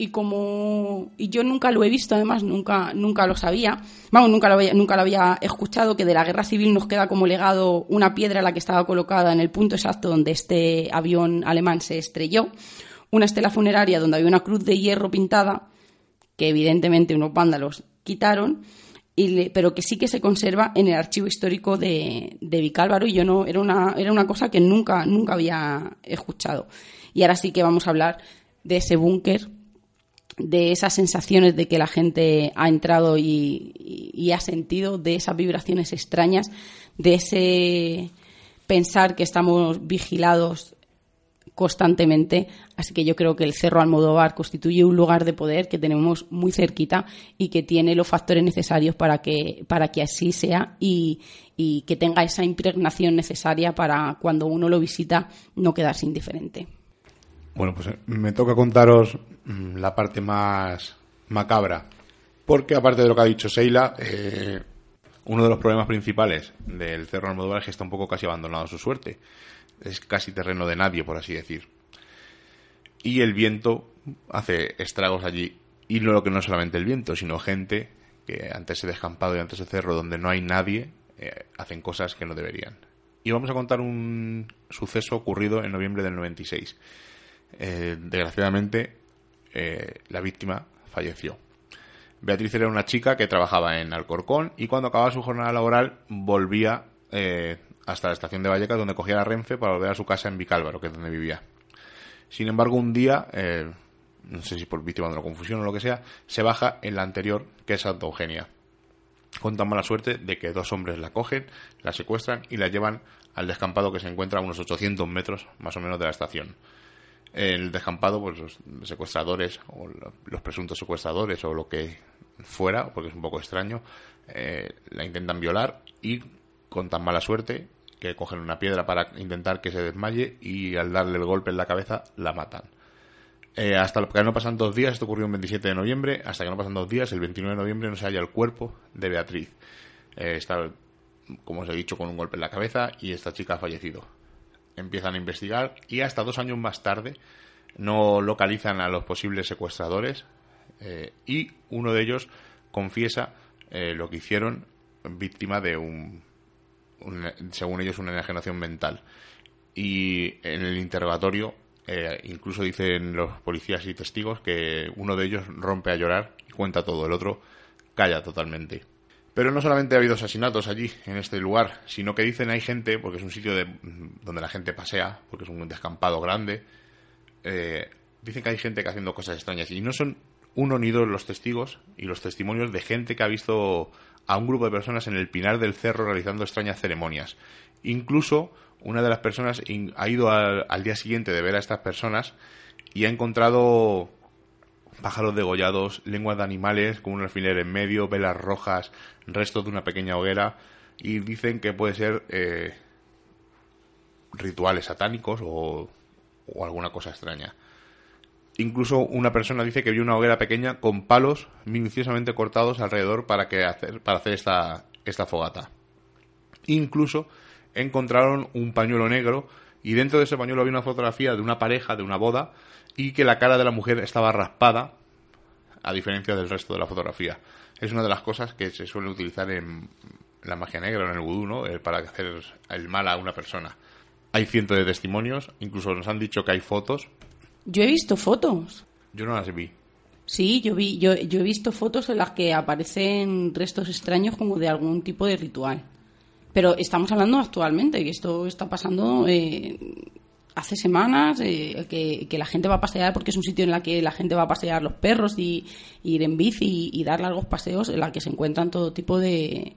Y como y yo nunca lo he visto, además nunca nunca lo sabía, vamos nunca lo había, nunca lo había escuchado que de la Guerra Civil nos queda como legado una piedra la que estaba colocada en el punto exacto donde este avión alemán se estrelló, una estela funeraria donde había una cruz de hierro pintada que evidentemente unos vándalos quitaron pero que sí que se conserva en el archivo histórico de, de Vicálvaro y yo no era una era una cosa que nunca nunca había escuchado. Y ahora sí que vamos a hablar de ese búnker de esas sensaciones de que la gente ha entrado y, ha sentido de esas vibraciones extrañas de ese pensar que estamos vigilados constantemente. Así que yo creo que el Cerro Almodóvar constituye un lugar de poder que tenemos muy cerquita y que tiene los factores necesarios para que, para que así sea y, que tenga esa impregnación necesaria para cuando uno lo visita no quedarse indiferente. Bueno, pues eh, me toca contaros la parte más macabra. Porque aparte de lo que ha dicho Seila, eh, uno de los problemas principales del Cerro Almodóvar es que está un poco casi abandonado a su suerte es casi terreno de nadie, por así decir. Y el viento hace estragos allí. Y no lo que no solamente el viento, sino gente que ante ese descampado y ante ese cerro donde no hay nadie, eh, hacen cosas que no deberían. Y vamos a contar un suceso ocurrido en noviembre del 96. Eh, desgraciadamente, eh, la víctima falleció. Beatriz era una chica que trabajaba en Alcorcón y cuando acababa su jornada laboral volvía hasta la estación de Vallecas, donde cogía la Renfe para volver a su casa en Vicálvaro, que es donde vivía. Sin embargo, un día, eh, no sé si por víctima de una confusión o lo que sea, se baja en la anterior, que es Santa Eugenia. Con tan mala suerte de que dos hombres la cogen, la secuestran y la llevan al descampado que se encuentra a unos 800 metros más o menos de la estación. El descampado, pues los secuestradores o los presuntos secuestradores o lo que fuera, porque es un poco extraño, eh, la intentan violar y con tan mala suerte que cogen una piedra para intentar que se desmaye y al darle el golpe en la cabeza la matan. Eh, hasta que no pasan dos días, esto ocurrió el 27 de noviembre, hasta que no pasan dos días, el 29 de noviembre no se halla el cuerpo de Beatriz. Eh, está, como os he dicho, con un golpe en la cabeza y esta chica ha fallecido. Empiezan a investigar y hasta dos años más tarde no localizan a los posibles secuestradores eh, y uno de ellos confiesa lo que hicieron víctima de un según ellos, una enajenación mental. Y en el interrogatorio, eh, incluso dicen los policías y testigos que uno de ellos rompe a llorar y cuenta todo, el otro calla totalmente. Pero no solamente ha habido asesinatos allí, en este lugar, sino que dicen hay gente, porque es un sitio de, donde la gente pasea, porque es un descampado grande, eh, dicen que hay gente que haciendo cosas extrañas. Y no son uno ni dos los testigos y los testimonios de gente que ha visto a un grupo de personas en el Pinar del Cerro realizando extrañas ceremonias. Incluso una de las personas ha ido al, día siguiente de ver a estas personas y ha encontrado pájaros degollados, lenguas de animales con un alfiler en medio, velas rojas, restos de una pequeña hoguera y dicen que puede ser eh, rituales satánicos o, o alguna cosa extraña. Incluso una persona dice que vio una hoguera pequeña con palos minuciosamente cortados alrededor para, que hacer, para hacer esta, esta fogata. Incluso encontraron un pañuelo negro y dentro de ese pañuelo había una fotografía de una pareja, de una boda, y que la cara de la mujer estaba raspada, a diferencia del resto de la fotografía. Es una de las cosas que se suele utilizar en la magia negra, en el vudú, ¿no? Eh, para hacer el mal a una persona. Hay cientos de testimonios, incluso nos han dicho que hay fotos. Yo he visto fotos. Yo no las vi. Sí, yo vi, yo, yo he visto fotos en las que aparecen restos extraños como de algún tipo de ritual. Pero estamos hablando actualmente, que esto está pasando eh, hace semanas, eh, que, la gente va a pasear porque es un sitio en el que la gente va a pasear los perros y, ir en bici y, dar largos paseos en la que se encuentran todo tipo de,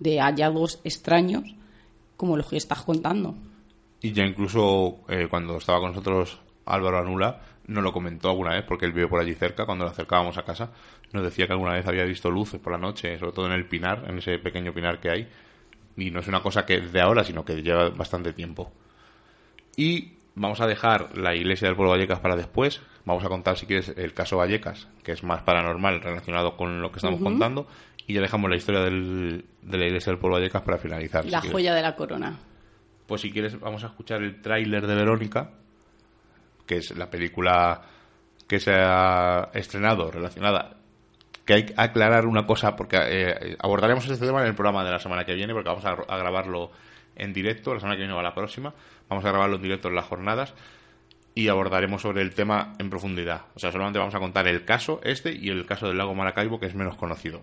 de hallazgos extraños como los que estás contando. Y ya incluso eh, cuando estaba con nosotros Álvaro Anula, nos lo comentó alguna vez, porque él vive por allí cerca, cuando lo acercábamos a casa, nos decía que alguna vez había visto luces por la noche, sobre todo en el pinar, en ese pequeño pinar que hay, y no es una cosa que de ahora, sino que lleva bastante tiempo. Y vamos a dejar la iglesia del pueblo Vallecas para después, vamos a contar si quieres el caso Vallecas, que es más paranormal relacionado con lo que estamos contando, y ya dejamos la historia del, de la iglesia del pueblo Vallecas para finalizar. La joya de la corona. Pues si quieres, vamos a escuchar el tráiler de Verónica, que es la película que se ha estrenado relacionada. Que hay que aclarar una cosa, porque eh, abordaremos este tema en el programa de la semana que viene, porque vamos a, grabarlo en directo, la semana que viene o la próxima, vamos a grabarlo en directo en las jornadas y abordaremos sobre el tema en profundidad. O sea, solamente vamos a contar el caso este y el caso del lago Maracaibo, que es menos conocido.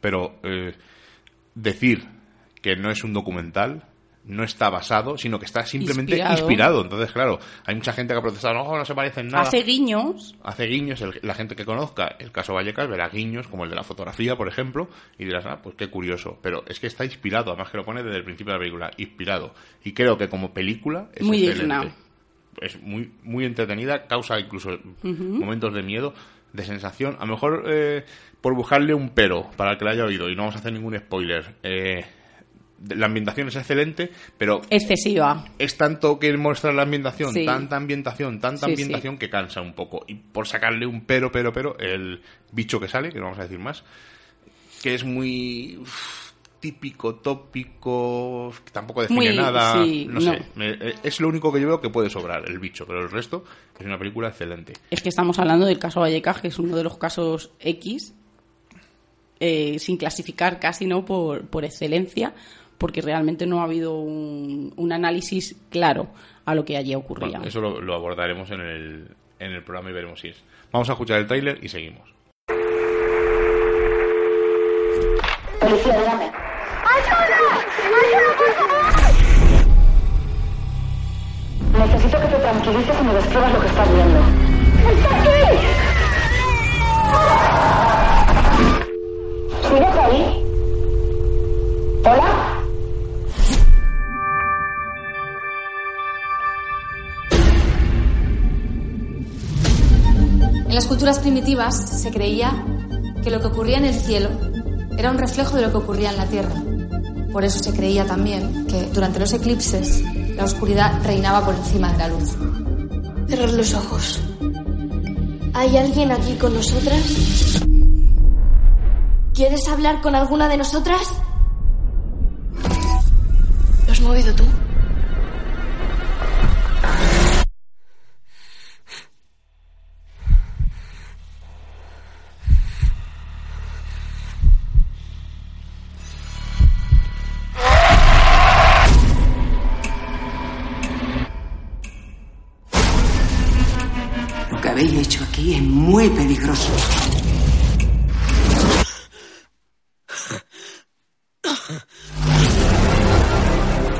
Pero eh, decir que no es un documental no está basado, sino que está simplemente inspirado. Entonces, claro, hay mucha gente que ha protestado, no, no se parecen nada. Hace guiños. Hace guiños, la gente que conozca el caso Vallecas verá guiños, como el de la fotografía, por ejemplo, y dirás, ah, pues qué curioso. Pero es que está inspirado, además que lo pone desde el principio de la película, inspirado. Y creo que como película es muy excelente. Es muy, muy entretenida, causa incluso momentos de miedo, de sensación. A lo mejor eh, por buscarle un pero para el que la haya oído, y no vamos a hacer ningún spoiler. Eh, la ambientación es excelente, pero... Excesiva. Es tanto que mostrar la ambientación, tanta ambientación, tanta ambientación que cansa un poco. Y por sacarle un pero, pero, pero, el bicho que sale, que no vamos a decir más, que es muy típico, tópico, que tampoco define nada, no, sé. Eh, es lo único que yo veo que puede sobrar, el bicho, pero el resto es una película excelente. Es que estamos hablando del caso Vallecas, que es uno de los casos X, eh, sin clasificar casi no por, por excelencia, porque realmente no ha habido un, análisis claro a lo que allí ocurría. eso lo, abordaremos en el, en el programa y veremos si es. Vamos a escuchar el tráiler y seguimos. Policía, ¡Ayuda! ¡Ayuda, por favor! Necesito que te tranquilices y me describas lo que estás viendo. ¡Está aquí! ¿Sigues ahí? ¿Hola? Las culturas primitivas se creía que lo que ocurría en el cielo era un reflejo de lo que ocurría en la tierra. Por eso se creía también que durante los eclipses la oscuridad reinaba por encima de la luz. Cerrar los ojos. ¿Hay alguien aquí con nosotras? ¿Quieres hablar con alguna de nosotras? ¿Lo has movido tú? Muy peligroso.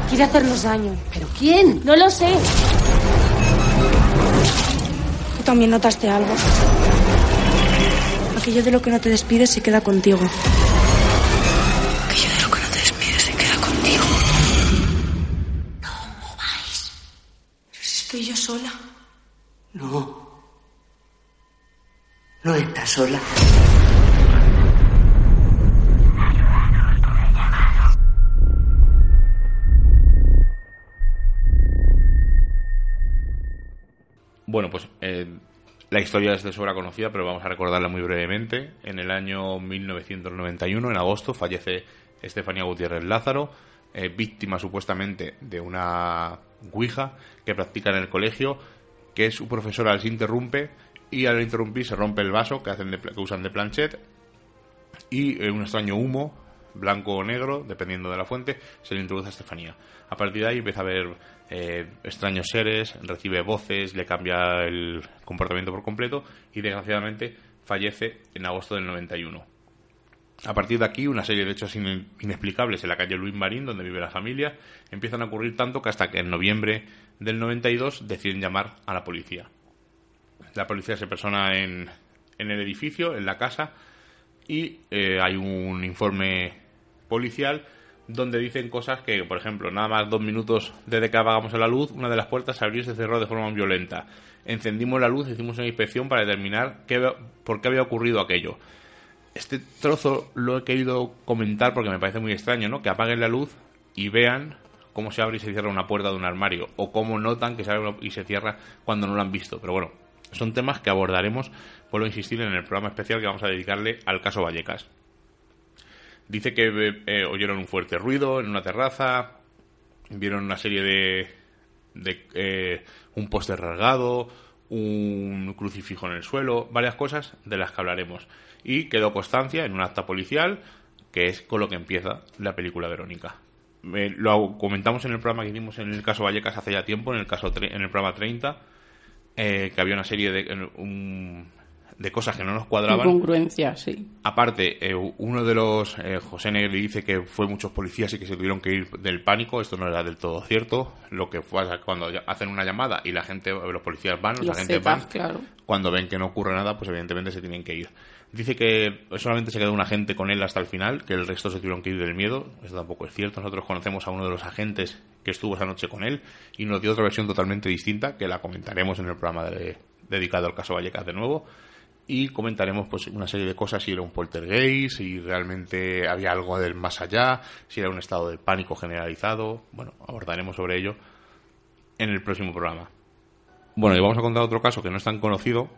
Quiere hacernos daño. ¿Pero quién? No lo sé. Tú también notaste algo. Aquello de lo que no te despides se queda contigo. Aquello de lo que no te despides se queda contigo. ¿Cómo vais? Estoy yo sola. No. No está sola. Bueno, pues eh, la historia es de sobra conocida, pero vamos a recordarla muy brevemente. En el año 1991, en agosto, fallece Estefanía Gutiérrez Lázaro, eh, víctima supuestamente de una Ouija que practica en el colegio, que su profesora les interrumpe y al interrumpir se rompe el vaso que, hacen de que usan de planchet y eh, un extraño humo, blanco o negro, dependiendo de la fuente, se le introduce a Estefanía. A partir de ahí empieza a ver eh, extraños seres, recibe voces, le cambia el comportamiento por completo y desgraciadamente fallece en agosto del 91. A partir de aquí, una serie de hechos in- inexplicables en la calle Luis Marín, donde vive la familia, empiezan a ocurrir tanto que hasta que en noviembre del 92 deciden llamar a la policía. La policía se persona en, en el edificio, en la casa, y eh, hay un informe policial donde dicen cosas que, por ejemplo, nada más dos minutos desde que apagamos la luz, una de las puertas se abrió y se cerró de forma violenta. Encendimos la luz, hicimos una inspección para determinar qué, por qué había ocurrido aquello. Este trozo lo he querido comentar porque me parece muy extraño, ¿no? Que apaguen la luz y vean cómo se abre y se cierra una puerta de un armario o cómo notan que se abre y se cierra cuando no lo han visto. Pero bueno, son temas que abordaremos, vuelvo a insistir, en el programa especial que vamos a dedicarle al caso Vallecas. Dice que eh, oyeron un fuerte ruido en una terraza, vieron una serie de, de eh, un póster rasgado, un crucifijo en el suelo, varias cosas de las que hablaremos. Y quedó constancia en un acta policial, que es con lo que empieza la película Verónica. Eh, lo comentamos en el programa que hicimos en el caso Vallecas hace ya tiempo, en el caso en el programa 30, eh, que había una serie de, un- de cosas que no nos cuadraban. Incongruencia, sí. Aparte, eh, uno de los, eh, José Negri dice que fue muchos policías y que se tuvieron que ir del pánico. Esto no era del todo cierto. Lo que fue cuando hacen una llamada y la gente, los policías van, los, Los agentes Zetas, van, claro. cuando ven que no ocurre nada, pues evidentemente se tienen que ir. Dice que solamente se quedó un agente con él hasta el final, que el resto se tuvieron que ir del miedo. Eso tampoco es cierto. Nosotros conocemos a uno de los agentes que estuvo esa noche con él y nos dio otra versión totalmente distinta, que la comentaremos en el programa de- dedicado al caso Vallecas de nuevo. Y comentaremos pues una serie de cosas, si era un poltergeist, si realmente había algo del más allá, si era un estado de pánico generalizado. Bueno, abordaremos sobre ello en el próximo programa. Bueno, y vamos a contar otro caso que no es tan conocido.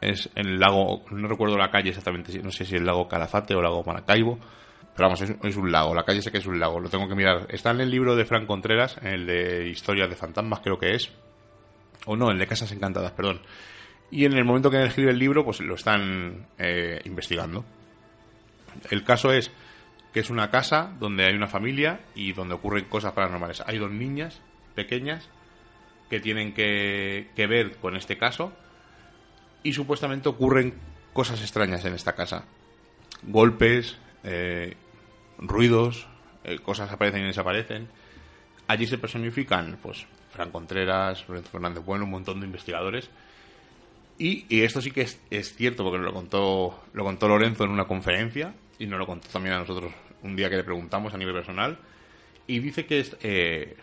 Es el lago, no recuerdo la calle exactamente, no sé si el lago Calafate o el lago Maracaibo. Pero vamos, es, un lago, la calle sé que es un lago, lo tengo que mirar. Está en el libro de Frank Contreras, en el de Historias de Fantasmas creo que es. O no, el de Casas Encantadas, perdón. Y en el momento que escribe el libro, pues lo están eh, investigando. El caso es que es una casa donde hay una familia y donde ocurren cosas paranormales. Hay dos niñas pequeñas que tienen que, que ver con este caso y supuestamente ocurren cosas extrañas en esta casa. Golpes, eh, ruidos, eh, cosas aparecen y desaparecen. Allí se personifican, pues, Fran Contreras, Lorenzo Fernández Bueno, un montón de investigadores. Y, esto sí que es, cierto, porque lo contó, lo contó Lorenzo en una conferencia y nos lo contó también a nosotros un día que le preguntamos a nivel personal. Y dice que eh,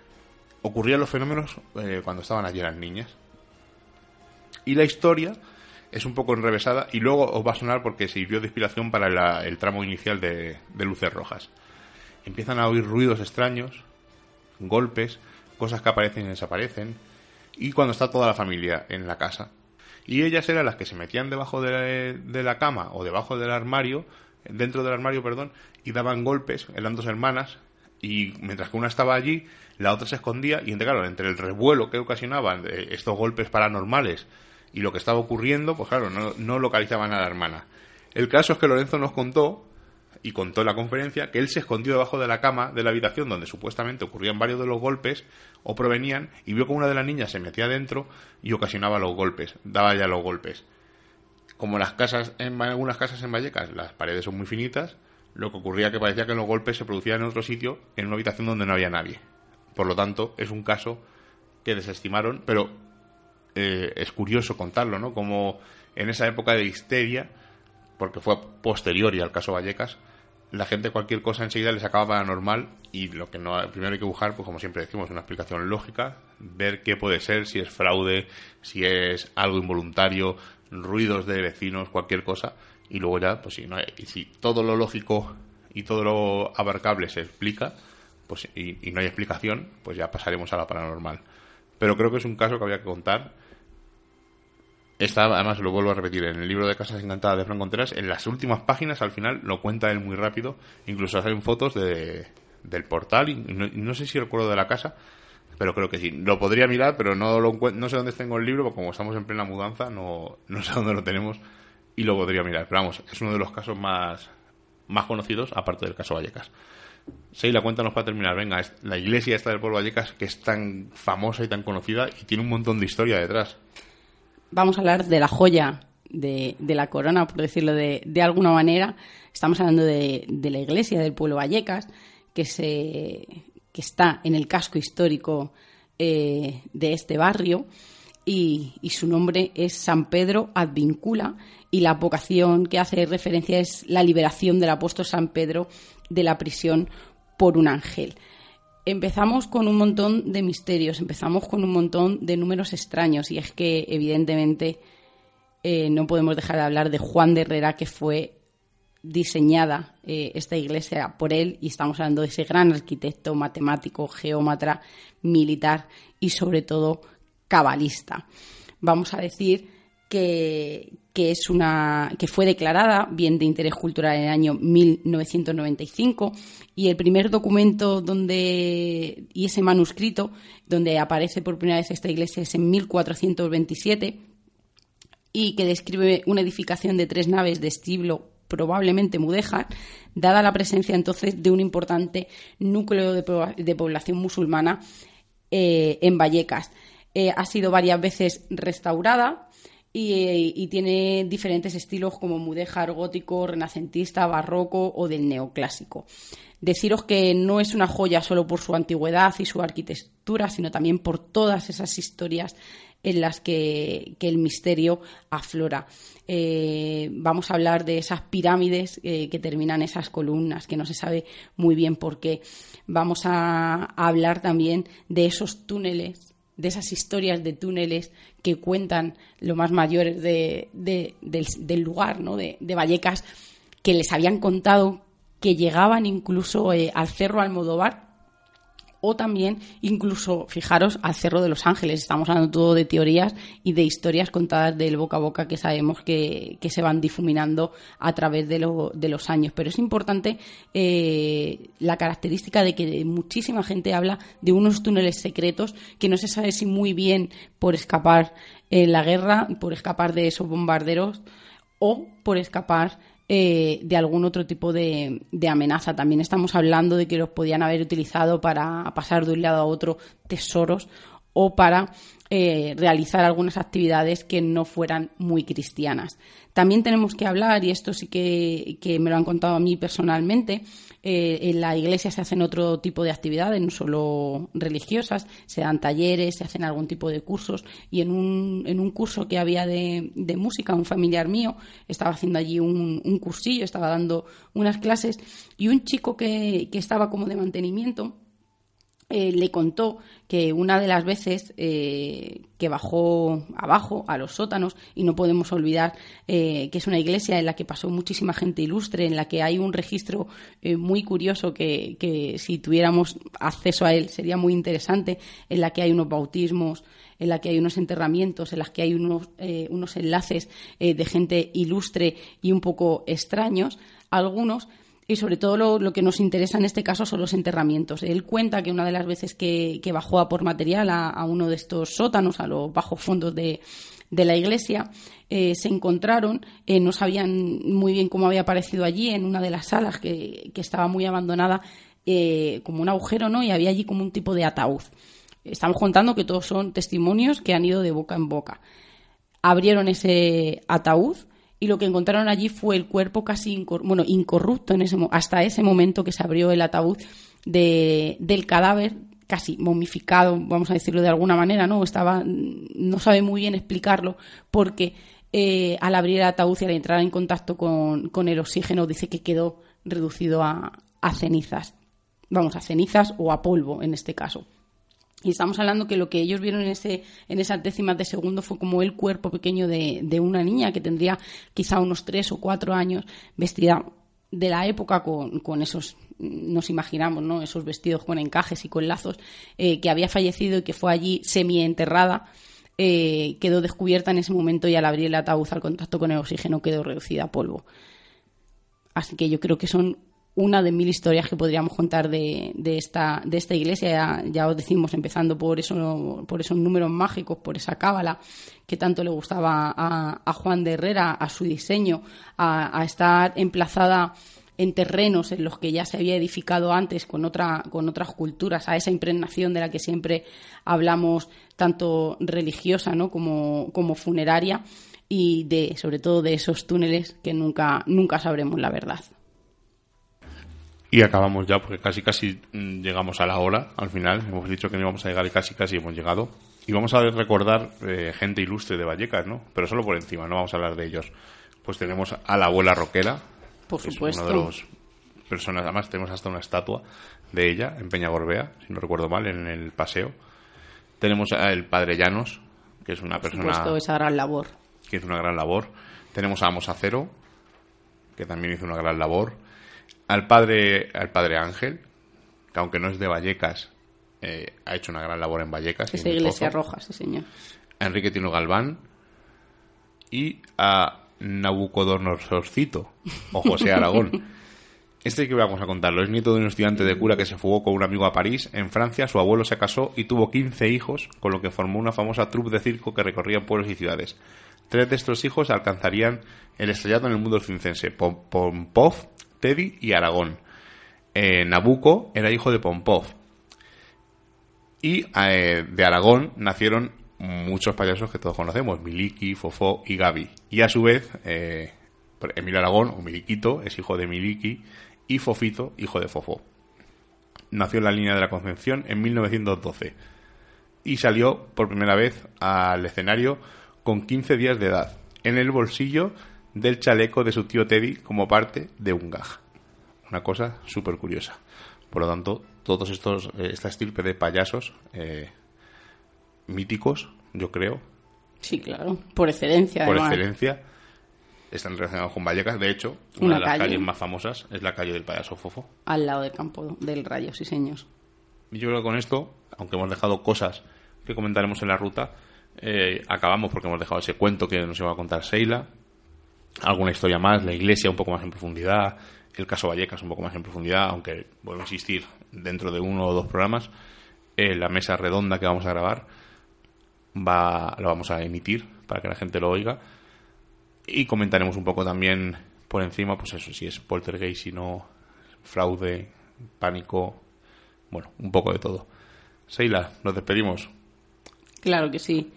ocurrían los fenómenos eh, cuando estaban allí las niñas. Y la historia es un poco enrevesada y luego os va a sonar porque sirvió de inspiración para la- el tramo inicial de, Luces Rojas. Empiezan a oír ruidos extraños, golpes, cosas que aparecen y desaparecen, y cuando está toda la familia en la casa. Y ellas eran las que se metían debajo de, de la cama o debajo del armario, dentro del armario, perdón, y daban golpes, eran dos hermanas, y mientras que una estaba allí, la otra se escondía, y entre, claro, entre el revuelo que ocasionaban eh, estos golpes paranormales y lo que estaba ocurriendo, pues claro, no, localizaban a la hermana. El caso es que Lorenzo nos contó y contó en la conferencia que él se escondió debajo de la cama de la habitación donde supuestamente ocurrían varios de los golpes o provenían y vio que una de las niñas se metía dentro y ocasionaba los golpes, daba ya los golpes. Como las casas, en algunas casas en Vallecas, las paredes son muy finitas, lo que ocurría que parecía que los golpes se producían en otro sitio, en una habitación donde no había nadie. Por lo tanto, es un caso que desestimaron, pero eh, es curioso contarlo, ¿no? Como en esa época de histeria, porque fue posterior y al caso Vallecas, la gente cualquier cosa enseguida le sacaba paranormal y lo que no primero hay que buscar, pues como siempre decimos, una explicación lógica, ver qué puede ser, si es fraude, si es algo involuntario, ruidos de vecinos, cualquier cosa, y luego ya, pues si no y si todo lo lógico y todo lo abarcable se explica, pues y, y no hay explicación, pues ya pasaremos a la paranormal. Pero creo que es un caso que había que contar Está, además, lo vuelvo a repetir, en el libro de Casas Encantadas de Fran Contreras, en las últimas páginas, al final, lo cuenta él muy rápido. Incluso hacen fotos de, del portal, y no, no sé si recuerdo de la casa, pero creo que sí. Lo podría mirar, pero no, lo no sé dónde tengo el libro, porque como estamos en plena mudanza, no, no sé dónde lo tenemos y lo podría mirar. Pero vamos, es uno de los casos más, más conocidos, aparte del caso Vallecas. Seila, cuéntanos para terminar. Venga, la iglesia esta del pueblo Vallecas, que es tan famosa y tan conocida y tiene un montón de historia detrás. Vamos a hablar de la joya de, la corona, por decirlo de, alguna manera. Estamos hablando de, de la iglesia del pueblo Vallecas, que, se, que está en el casco histórico eh, de este barrio. Y, y su nombre es San Pedro Advincula y la vocación que hace referencia es la liberación del apóstol San Pedro de la prisión por un ángel empezamos con un montón de misterios, empezamos con un montón de números extraños y es que evidentemente eh, no podemos dejar de hablar de Juan de Herrera que fue diseñada eh, esta iglesia por él y estamos hablando de ese gran arquitecto, matemático, geómatra, militar y sobre todo cabalista. Vamos a decir que, que es una que fue declarada bien de interés cultural en el año 1995 y el primer documento donde y ese manuscrito donde aparece por primera vez esta iglesia es en 1427 y que describe una edificación de tres naves de estilo probablemente mudéjar, dada la presencia entonces de un importante núcleo de, po- de población musulmana eh, en Vallecas. Eh, ha sido varias veces restaurada y, tiene diferentes estilos como mudéjar, gótico, renacentista, barroco o del neoclásico. Deciros que no es una joya solo por su antigüedad y su arquitectura, sino también por todas esas historias en las que, el misterio aflora. Eh, vamos a hablar de esas pirámides eh, que terminan esas columnas, que no se sabe muy bien por qué. Vamos a hablar también de esos túneles, de esas historias de túneles que cuentan los más mayores de- de- del, del lugar, ¿no? de, de Vallecas, que les habían contado que llegaban incluso eh, al Cerro Almodóvar o también incluso, fijaros, al Cerro de los Ángeles. Estamos hablando todo de teorías y de historias contadas del boca a boca que sabemos que, que se van difuminando a través de, de los años. Pero es importante eh, la característica de que muchísima gente habla de unos túneles secretos que no se sabe si muy bien por escapar en la guerra, por escapar de esos bombarderos o por escapar eh, de algún otro tipo de, de amenaza. También estamos hablando de que los podían haber utilizado para pasar de un lado a otro tesoros o para eh, realizar algunas actividades que no fueran muy cristianas. También tenemos que hablar, y esto sí que, que me lo han contado a mí personalmente, eh, en la iglesia se hacen otro tipo de actividades, no solo religiosas, se dan talleres, se hacen algún tipo de cursos, y en un, en un curso que había de, de música, un familiar mío estaba haciendo allí un, un cursillo, estaba dando unas clases, y un chico que, que estaba como de mantenimiento, eh, le contó que una de las veces eh, que bajó abajo a los sótanos, y no podemos olvidar eh, que es una iglesia en la que pasó muchísima gente ilustre, en la que hay un registro muy curioso que, si tuviéramos acceso a él sería muy interesante, en la que hay unos bautismos, en la que hay unos enterramientos, en las que hay unos, unos enlaces de gente ilustre y un poco extraños, algunos y sobre todo lo, lo que nos interesa en este caso son los enterramientos. Él cuenta que una de las veces que, que bajó a por material a, uno de estos sótanos, a los bajos fondos de, de la iglesia, eh, se encontraron, eh, no sabían muy bien cómo había aparecido allí, en una de las salas que, que estaba muy abandonada, eh, como un agujero, ¿no? Y había allí como un tipo de ataúd. Estamos contando que todos son testimonios que han ido de boca en boca. Abrieron ese ataúd y lo que encontraron allí fue el cuerpo casi bueno, incorrupto en ese, hasta ese momento que se abrió el ataúd de- del cadáver casi momificado, vamos a decirlo de alguna manera, ¿no? Estaba, no sabe muy bien explicarlo porque eh, al abrir el ataúd y al entrar en contacto con, con el oxígeno dice que quedó reducido a, a cenizas. Vamos, a cenizas o a polvo en este caso. Y estamos hablando que lo que ellos vieron en, ese, en esas décimas de segundo fue como el cuerpo pequeño de, de una niña que tendría quizá unos tres o cuatro años, vestida de la época con, con esos, nos imaginamos, ¿no? Esos vestidos con encajes y con lazos, eh, que había fallecido y que fue allí semi-enterrada eh, quedó descubierta en ese momento y al abrir el ataúd al contacto con el oxígeno quedó reducida a polvo. Así que yo creo que son una de mil historias que podríamos contar de, esta, de esta iglesia. Ya, os decimos, empezando por, eso, por esos números mágicos, por esa cábala que tanto le gustaba a, Juan de Herrera, a su diseño, a, estar emplazada en terrenos en los que ya se había edificado antes con, otra, con otras culturas, a esa impregnación de la que siempre hablamos, tanto religiosa ¿no? como, funeraria, y de, sobre todo de esos túneles que nunca sabremos la verdad. Y acabamos ya porque casi casi mm, llegamos a la hora al final. Hemos dicho que no íbamos a llegar y casi casi hemos llegado. Y vamos a recordar eh, gente ilustre de Vallecas, ¿no? Pero solo por encima, no vamos a hablar de ellos. Pues tenemos a la abuela Roquera. Por que es supuesto. uno de los personas, además tenemos hasta una estatua de ella en Peñagorbea, si no recuerdo mal, en el paseo. Tenemos al padre Llanos, que es una Por persona supuesto, esa gran labor. que hizo una gran labor. Tenemos a Amos Acero, que también hizo una gran labor. Al padre, al padre Ángel, que aunque no es de Vallecas, eh, ha hecho una gran labor en Vallecas. el iglesia Pozo. roja, sí, señor. A Enrique Tino Galván y a Nabucodonosorcito, o José Aragón. <laughs> Este que vamos a contarlo es nieto de un estudiante de cura que se fugó con un amigo a París. En Francia, su abuelo se casó y tuvo 15 hijos, con lo que formó una famosa troupe de circo que recorría pueblos y ciudades. Tres de estos hijos alcanzarían el estrellato en el mundo circense: Pom- Pompov, Teddy y Aragón. Eh, era hijo de Pompov. Y eh, de Aragón nacieron muchos payasos que todos conocemos, Miliki, Fofó y Gaby. Y a su vez, eh, Emilio Aragón, o Miliquito, es hijo de Miliki, y Fofito, hijo de Fofó. Nació en la línea de la Concepción en 1912 y salió por primera vez al escenario con 15 días de edad, en el bolsillo del chaleco de su tío Teddy como parte de un gag. Una cosa súper curiosa. Por lo tanto, todos estos, eh, esta estirpe de payasos eh, míticos, yo creo, Sí, claro. Por excelencia, por además. excelencia, están relacionados con Vallecas. De hecho, una, Una de las calle. calles más famosas es la calle del payaso Fofo. Al lado del campo del Rayo, sí, señor. Y yo creo que con esto, aunque hemos dejado cosas que comentaremos en la ruta, eh, acabamos porque hemos dejado ese cuento que nos iba a contar Seila, alguna historia más, la iglesia un poco más en profundidad, el caso Vallecas un poco más en profundidad, aunque vuelvo a insistir, dentro de uno o dos programas, eh, la mesa redonda que vamos a grabar va, la vamos a emitir para que la gente lo oiga y comentaremos un poco también por encima, pues eso, si es poltergeist, si no, fraude, pánico, bueno, un poco de todo. Seila, nos despedimos. Claro que sí.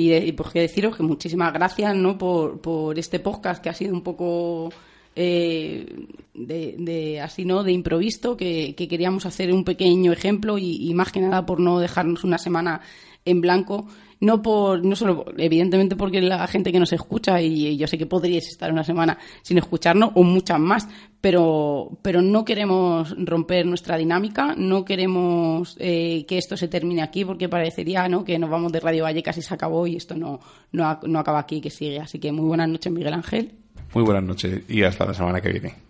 Y, de- y pues que deciros que muchísimas gracias ¿no? por, por este podcast que ha sido un poco eh, de, de- así no de improviso, que, que queríamos hacer un pequeño ejemplo y, y más que nada por no dejarnos una semana en blanco. No por, no solo, evidentemente porque la gente que nos escucha, y yo sé que podríais estar una semana sin escucharnos, o muchas más, pero, pero no queremos romper nuestra dinámica, no queremos eh, que esto se termine aquí, porque parecería ¿no? que nos vamos de Radio Vallecas y se acabó, y esto no, no, no acaba aquí, que sigue. Así que muy buenas noches, Miguel Ángel. Muy buenas noches y hasta la semana que viene.